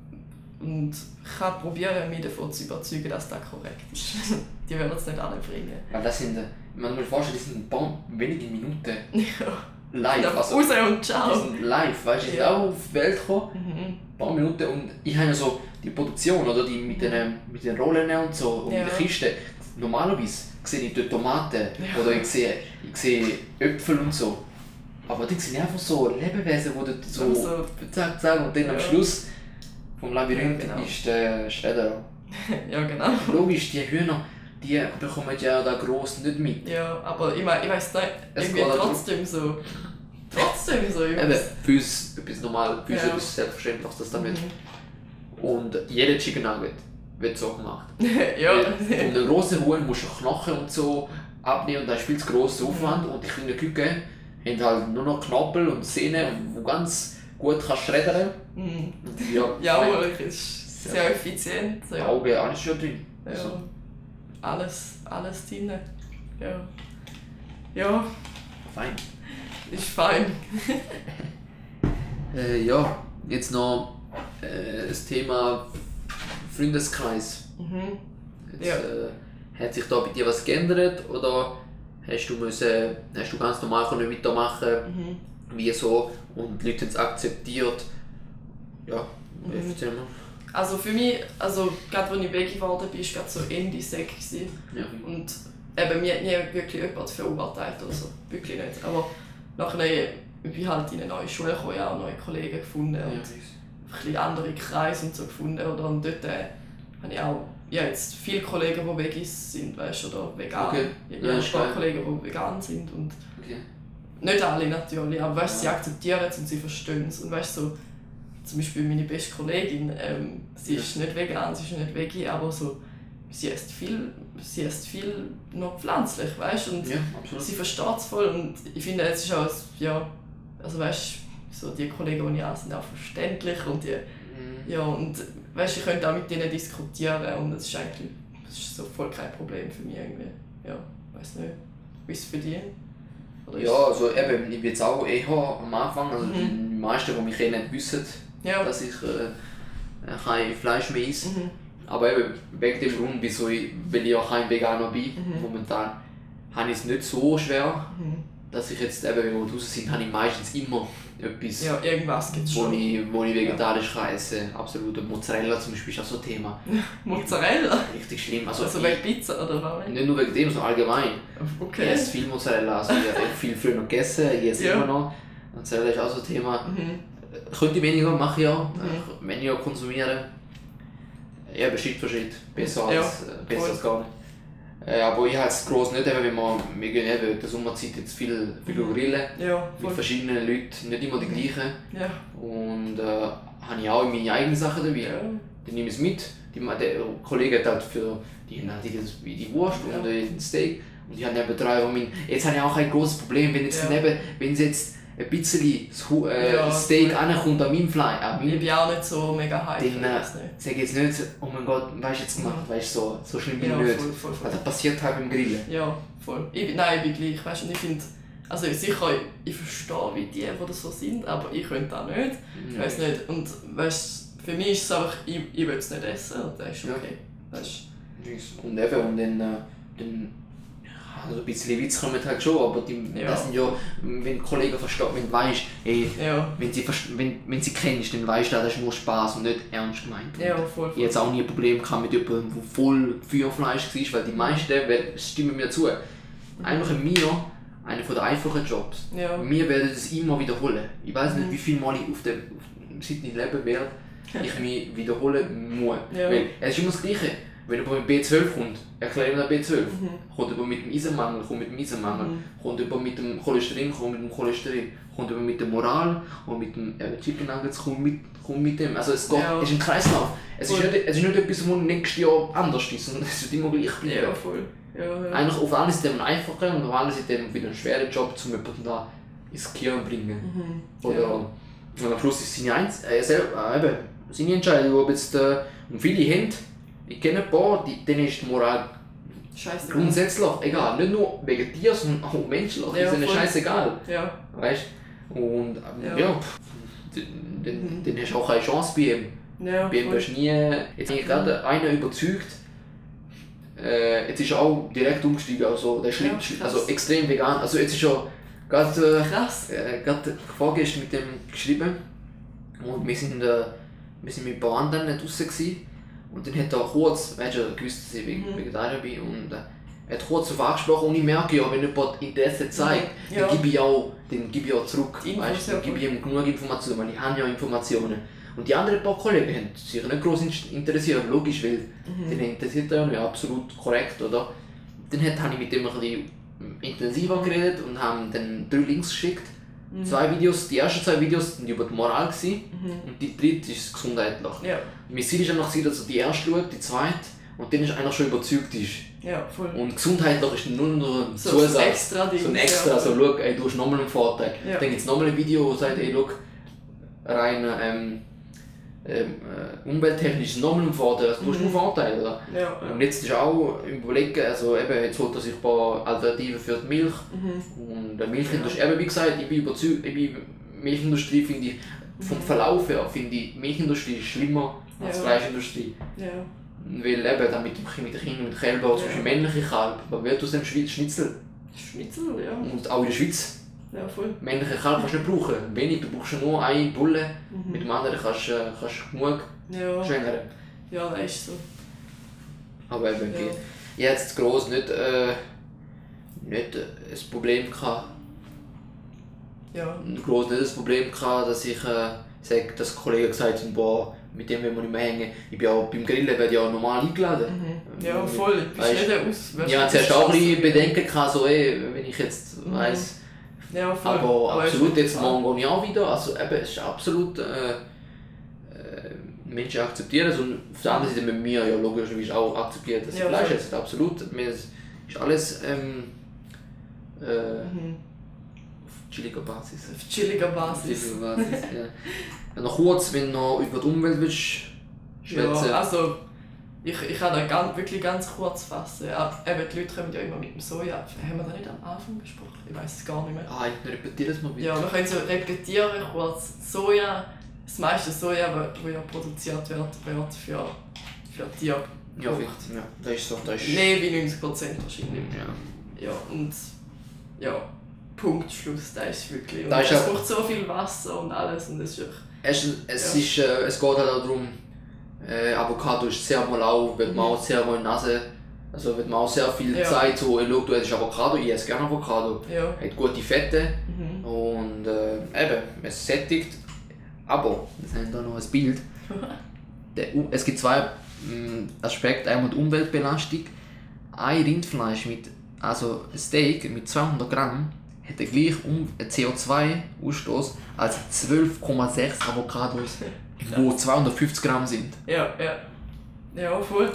und kann probieren, mich davon zu überzeugen, dass das korrekt ist. die werden es nicht alle bringen. Weil das sind, man muss vorstellen, die sind ein paar wenige Minuten Ja. live. Also, raus und die ciao. sind live, weißt du, die sind Ja. auch auf die Welt gekommen. Mhm. ein paar Minuten und ich habe ja so die Produktion oder die mit den, mit den Rollen und so und Ja. mit der Kiste. Normalerweise sehe ich dort Tomaten Ja. oder ich sehe, ich sehe Äpfel und so. Aber die sind einfach so Lebewesen, die dort so, So. zack, zack und dann am Ja. Schluss vom Labyrinth Ja, genau. ist der Schredder. Ja, genau. Logisch, die Hühner, die bekommen ja da gross nicht mit. Ja, aber ich meine, ich weiß nicht, Es irgendwie trotzdem so. Trotzdem so. Eben, für uns etwas normal, für uns Ja. etwas selbstverständlich, dass damit. Mhm. Und jeder Chicken Nugget wird so gemacht. ja. Weil Von einem grossen Huhn musst du Knochen und so abnehmen und da ist viel zu grosser Aufwand und die kleinen Küken haben halt nur noch Knorpel und Zähne, wo ganz gut kannst schreddern. Mhm. Ja, Ja, es ist sehr effizient. Ja. Augen, alles schon drin. Also, Ja. Alles, alles drin. Ja. Ja, fein. ist fein. Äh, ja, jetzt noch äh, das Thema Freundeskreis. Mhm. Jetzt, Ja. äh, hat sich da bei dir was geändert oder hast du, müssen, hast du ganz normal können weitermachen Mhm. wie so und die Leute haben es akzeptiert? Ja, Mhm. erzähl mal. Also für mich, also gerade als ich Veggie geworden bin, war gerade so Ende Sek. Ja. Und eben, mir hat nie wirklich jemand verurteilt oder so. Wirklich nicht. Aber nachher bin ich halt in eine neue Schule gekommen, ja, neue Kollegen gefunden und ein bisschen andere Kreise und so gefunden. Oder? Und dort äh, habe ich auch ja, jetzt viele Kollegen, die Veggies sind, weißt, oder vegan. Okay. Ich Ja, habe geil. Kollegen, die vegan sind. Und Okay. nicht alle natürlich, aber weißt, sie Ja. akzeptieren es und sie verstehen es. Und weißt, so, zum Beispiel meine beste Kollegin, ähm, sie ist nicht vegan, sie ist nicht Veggie, aber so, sie isst viel, sie isst viel noch pflanzlich, weißt und Ja, sie versteht es voll und ich finde, es ist auch, ja, also weißt, so die Kollegen, die ich habe, sind auch verständlich und die, Mhm. ja, und weißt, ich könnte auch mit denen diskutieren und es ist eigentlich, das ist so voll kein Problem für mich irgendwie, ja, weiß nicht, wie ist es für dich? Oder Ja, also eben, ich bin jetzt auch eher am Anfang, also Mhm. die meisten, die mich kennen, wissen, ja, dass ich äh, kein Fleisch mehr esse. mhm. Aber eben, wegen dem Grund, wieso ich, weil ich auch kein Veganer bin, Mhm. momentan, habe ich es nicht so schwer, Mhm. Dass ich jetzt eben, wenn wir draußen sind, habe ich meistens immer etwas, ja, irgendwas gibt es wo, schon. ich, wo ich vegetarisch kann essen Absolut. Und Mozzarella zum Beispiel ist auch so ein Thema. Mozzarella? Richtig schlimm. Also, Also ich, wegen Pizza oder was? nicht nur wegen dem, sondern allgemein. Ich Okay. esse viel Mozzarella. Also ich habe viel früher noch gegessen, ich esse Ja. immer noch. Mozzarella ist auch so ein Thema. Mhm. Könnte ich weniger, mache ich auch. Mhm. Weniger konsumieren. Ja, Schritt für Schritt. Besser, Ja, als, äh, besser als gar nicht. Äh, aber ich habe es gross nicht, eben, wenn wir, wir gehen eben in der Sommerzeit jetzt viel, viel grillen. Ja, Mit verschiedenen Leuten, nicht immer die gleichen. Ja. Und äh, habe ich auch meine eigenen Sachen dabei. Ja. Dann nehme ich es mit. Die, der Kollege hat halt für die, halt die, die, Wurst Ja. und den Steak. Und ich habe nebenbei auch mein, Jetzt habe ich auch ein großes Problem, wenn jetzt neben, wenn es jetzt ein bisschen das Hu- äh, Ja. Steak ankommt an meinem Fleisch, an Ich bin auch nicht so mega hype. dann ich äh, sage jetzt nicht, oh mein Gott, weißt du jetzt gemacht, Ja. weißt so, so schlimm bin Ja, ich nicht. voll, voll, voll. Das passiert halt beim Grillen. Ja, voll. Ich nein, ich bin gleich, weißt du, ich finde, also sicher, ich, ich verstehe, wie die, die das so sind, aber ich könnte das nicht. Ich weiß nicht, und weißt für mich ist es einfach, ich, ich will es nicht essen, und das ist Ja. okay. Weißt Und eben, und dann, äh, dann ja, also ein bisschen Witz kommen halt schon, aber die, Ja. das sind ja, wenn Kollegen verstehen, wenn du weißt, ey? Ja, wenn sie, wenn, wenn sie kennst, dann weißt du, das ist nur Spaß und nicht ernst gemeint. ja, Und voll. Ich jetzt auch nie ein Problem gehabt mit jemandem, der voll für Fleisch war, weil die meisten weil- stimmen mir zu. Einfach in mir, einer den einfachen Jobs. Ja, Wir werden es immer wiederholen. Ich weiß nicht, Mhm. wie viel Mal ich auf dem, auf, ich leben werde, ich mich wiederholen muss. Ja. Weil es ist immer das Gleiche. Wenn jemand mit B12 kommt, erkläre ihm B12. Mhm. Kommt jemand mit dem Eisenmangel, kommt mit dem Eisenmangel. Mhm. Kommt jemand mit dem Cholesterin, kommt mit dem Cholesterin. Kommt jemand mit der Moral, kommt mit dem äh, Chicken Nuggets, kommt mit, kommt mit dem. Also es, geht, Ja. ist ein Kreislauf. Es ist, nicht, es ist nicht etwas, was nächstes Jahr anders ist, sondern es wird immer gleich bleiben. ja, voll. Ja, ja. Eigentlich auf Seite einen einfachen und auf anderen Seite wieder einen schweren Job, um jemanden da ins Gehirn zu bringen. Mhm. Oder, Ja. Und am Schluss ist es seine, Einz äh, selber, äh, seine Entscheidung, ob jetzt, äh, und viele haben, ich kenne ein paar, die, denen ist die Moral Scheiße. grundsätzlich egal. Nicht nur wegen dir, sondern auch menschlich. Ja, ist ihnen scheißegal. Ja, Weißt du? Und ähm, Ja. ja, dann, dann, Mhm. hast du auch keine Chance bei ihm. ja, Bei ihm wirst du nie. Jetzt bin ich gerade einer überzeugt, äh, jetzt ist er auch direkt umgestiegen, also, der Ja, also extrem vegan. Also jetzt ist er gerade. Äh, Krass. äh, gerade vorgestern mit dem geschrieben und wir sind, äh, wir sind mit ein paar anderen draußen gewesen. Und dann hat er kurz, weißt du, gewusst, dass ich Mhm. Vegetarier bin und äh, er hat kurz darauf angesprochen und ich merke ja, wenn jemand Interesse zeigt, Mhm. Ja. dann gebe ich auch, dann gebe ich auch zurück, weißt, dann gebe ich ihm genug Informationen, weil ich habe ja Informationen. Und die anderen paar Kollegen haben sich nicht groß interessiert, logisch, weil Mhm. den interessiert er ja absolut korrekt, oder? Dann habe ich mit dem ein bisschen intensiver geredet und haben dann drei Links geschickt. Mhm. Zwei Videos, die ersten zwei Videos waren über die Moral gewesen, Mhm. und die dritte ist gesundheitlich. Ja, Mein Ziel ist einfach, dass er die erste schaut, die zweite und dann ist einer schon überzeugt ist. ja, voll. Und gesundheitlich ist nur noch ein So Zusatz. ein extra Ding. So ein extra, ja. so schau, ey, du hast nochmal einen Vorteil. Ja. Dann gibt es nochmal ein Video, wo sagt, ey, schau, rein ähm, ähm, äh, umwelttechnisch nochmal einen Vorteil. Also, du hast Mhm. nur Vorteile. Oder? Ja, Und ja. jetzt ist auch im Überlegen, also eben, jetzt holt er sich ein paar Alternativen für die Milch. Mhm. Und der Milchindustrie, eben wie gesagt, ich bin überzeugt, ich bin Milchindustrie finde ich, vom Verlauf her, finde ich Milchindustrie schlimmer als Ja. Fleischindustrie. Ja, Weil eben, dann mit den Kindern, mit den Kälbern, zum Beispiel männliche Kalb, was wird aus dem Schweiz Schnitzel? Schnitzel, ja. Und auch in der Schweiz. Ja, voll. Männliche Kalb kannst du nicht brauchen. Wenig, du brauchst nur eine Bulle. Mhm. Mit dem anderen kannst du äh, kannst genug ja. schwängern. Ja, das ist so. Aber eben, ja. ich hatte jetzt gross nicht, äh, nicht ein Problem gehabt. Ja. Gross nicht das Problem gehabt, dass ich äh, sage, dass Kollegen gesagt haben, boah, mit dem wollen wir nicht mehr hängen. Ich bin auch beim Grillen werde ja normal eingeladen. Mhm. Ja, voll. Bist weißt, nicht aus. Ja, zuerst auch ein bisschen Bedenken gehabt, so, ey, wenn ich jetzt mhm. Ja, voll. Aber, aber absolut, jetzt morgen gehe ich auch wieder. Also eben, es ist absolut. Äh, äh, Menschen akzeptieren es und auf der anderen Seite mit mir ja logischerweise auch akzeptiert, dass ja, Fleisch essen. Absolut. Mir ist, ist alles ähm, äh, mhm. auf chilliger Basis. Auf chilliger Basis. Chilliger Basis ja. Noch kurz, wenn du noch über die Umwelt willst schwätzen. Ja, also ich, ich kann da ganz, wirklich ganz kurz fassen. Ja, eben, die Leute kommen ja immer mit dem Soja. Haben wir das nicht am Anfang besprochen? Ich weiß es gar nicht mehr. Ah, ich repetiere das mal bitte. Ja, wir können so repetieren kurz. Soja, das meiste Soja, das ja produziert wird, wird für, für Tiere. Ja, ja, das ist so. Das ist Mehr wie 90% wahrscheinlich. Ja. Ja, und ja, Punkt, Schluss, das ist wirklich. Und das es braucht so viel Wasser und alles und das ist Es, es, ja. ist, äh, es geht halt auch darum, äh, Avocado ist sehr mal auch, wird man auch sehr mal in Nase, also wird man auch sehr viel ja. Zeit so, schau, du hast Avocado, ich esse gerne Avocado. Ja. Hat gute Fette mhm. und äh, eben, es sättigt. Aber, wir haben da noch ein Bild. Der, es gibt zwei mm, Aspekte, einmal die Umweltbelastung. Ein Rindfleisch mit, also ein Steak mit 200 Gramm hat den gleichen CO2-Ausstoß als 12,6 Avocados wo 250 Gramm sind. Ja, ja. Ja, voll.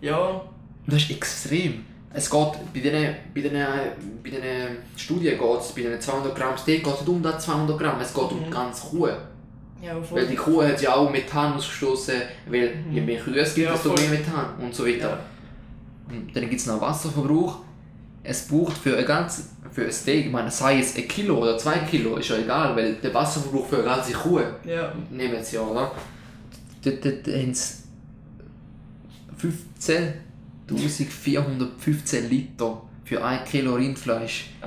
Ja. Das ist extrem. Es geht bei diesen, bei diesen, bei diesen Studien geht es, bei diesen 200 Gramm Steak geht es nicht um das 200 Gramm, es geht mhm. um die ganze Kuh. Ja, voll. Weil die Kuh hat ja auch Methan ausgestoßen, weil mhm. je mehr Kühe es gibt, ja, desto mehr Methan und so weiter. Ja. Dann gibt es noch Wasserverbrauch. Es braucht für ein ganz für ein Steak, ich meine, sei es ein Kilo oder zwei Kilo, ist ja egal, weil der Wasserverbrauch für eine ganze Kuh, ja. nehmen wir jetzt ja, oder? Dort, dort haben sie 15.415 Liter für ein Kilo Rindfleisch. Oh.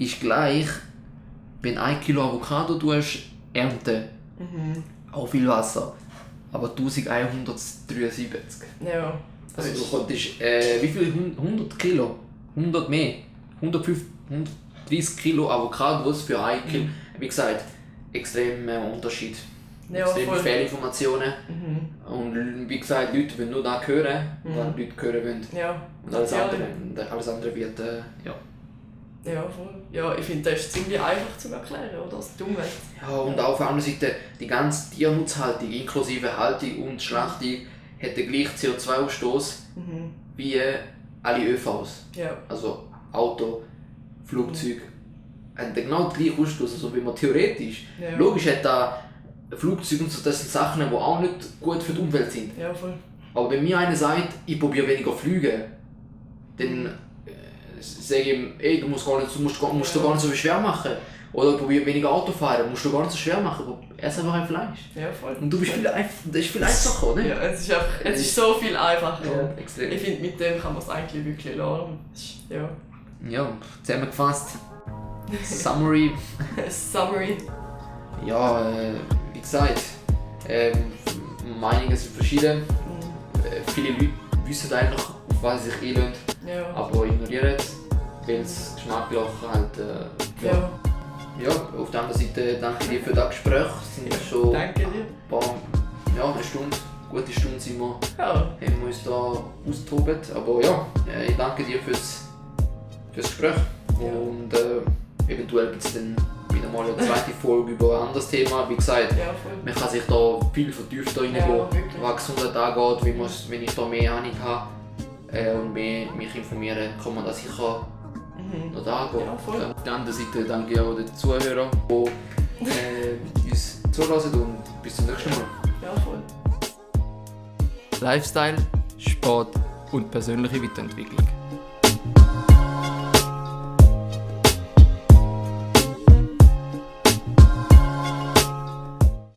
Ist gleich, wenn ein Kilo Avocado tust, ernten. Mhm. Auch viel Wasser. Aber 1173. Ja. Also du konntest, äh, wie viel? 100 Kilo? 100 mehr? 150, 130 Kilo Avocados für ein Kilo. Mhm. Wie gesagt, extremer Unterschied. Ja, extreme Fehlinformationen. Mhm. Und wie gesagt, Leute wollen nur das hören, mhm. was Leute hören wollen. Ja. Und alles andere, alles andere wird, äh, ja. Ja, voll. Ja, ich finde, das ist ziemlich einfach zu erklären, oder? Das Dumme. Ja, und auch auf der anderen Seite, die ganze Tiernutzhaltung, inklusive Haltung und Schlachtung, hat den gleichen CO2-Ausstoß mhm. wie alle ÖVs. Ja. Also Auto, Flugzeug, mhm. haben genau den gleichen Ausstoß, also wie man theoretisch. Ja. Logisch hat da Flugzeug und so, das sind Sachen, die auch nicht gut für die Umwelt sind. Ja, voll. Aber wenn mir einer sagt, ich probiere weniger fliegen, dann äh, sage ich ihm, ey, du musst, gar nicht, du musst, musst ja. gar nicht so viel schwer machen. Oder probiere weniger Auto fahren, musst du gar nicht so schwer machen. Ess einfach ein Fleisch. Ja, voll. Und du bist viel, das ist viel einfacher, oder? Ja, es ist, einfach, es ist so viel einfacher. Ja, extrem. Ich finde, mit dem kann man es eigentlich wirklich lernen. Ja. Ja, zusammengefasst. Summary. Summary. Ja, äh, wie gesagt, äh, Meinungen sind verschieden. Mhm. Äh, viele Leute wissen eigentlich, auf was sie sich einlösen, ja. aber ignorieren es, weil das Geschmackloch halt. Äh, ja. ja. Ja, auf der anderen Seite danke dir für das Gespräch. Es sind schon danke dir. ein paar, ja, eine Stunde, eine gute Stunde sind wir, ja. haben wir uns da austobt. Aber ja, äh, ich danke dir fürs, fürs Gespräch. Ja. Und äh, eventuell gibt es dann wieder mal eine zweite Folge über ein anderes Thema. Wie gesagt, ja, man kann sich da viel vertiefter reingehen, ja, was Gesundheit angeht, wie wenn ich da mehr Ahnung habe äh, und mehr mich informieren, kann man da sicher mhm. noch da. Ja, voll. Auf der anderen Seite danke ich auch den Zuhörern, die äh, uns zulassen und bis zum nächsten Mal. Ja, voll. Lifestyle, Sport und persönliche Weiterentwicklung.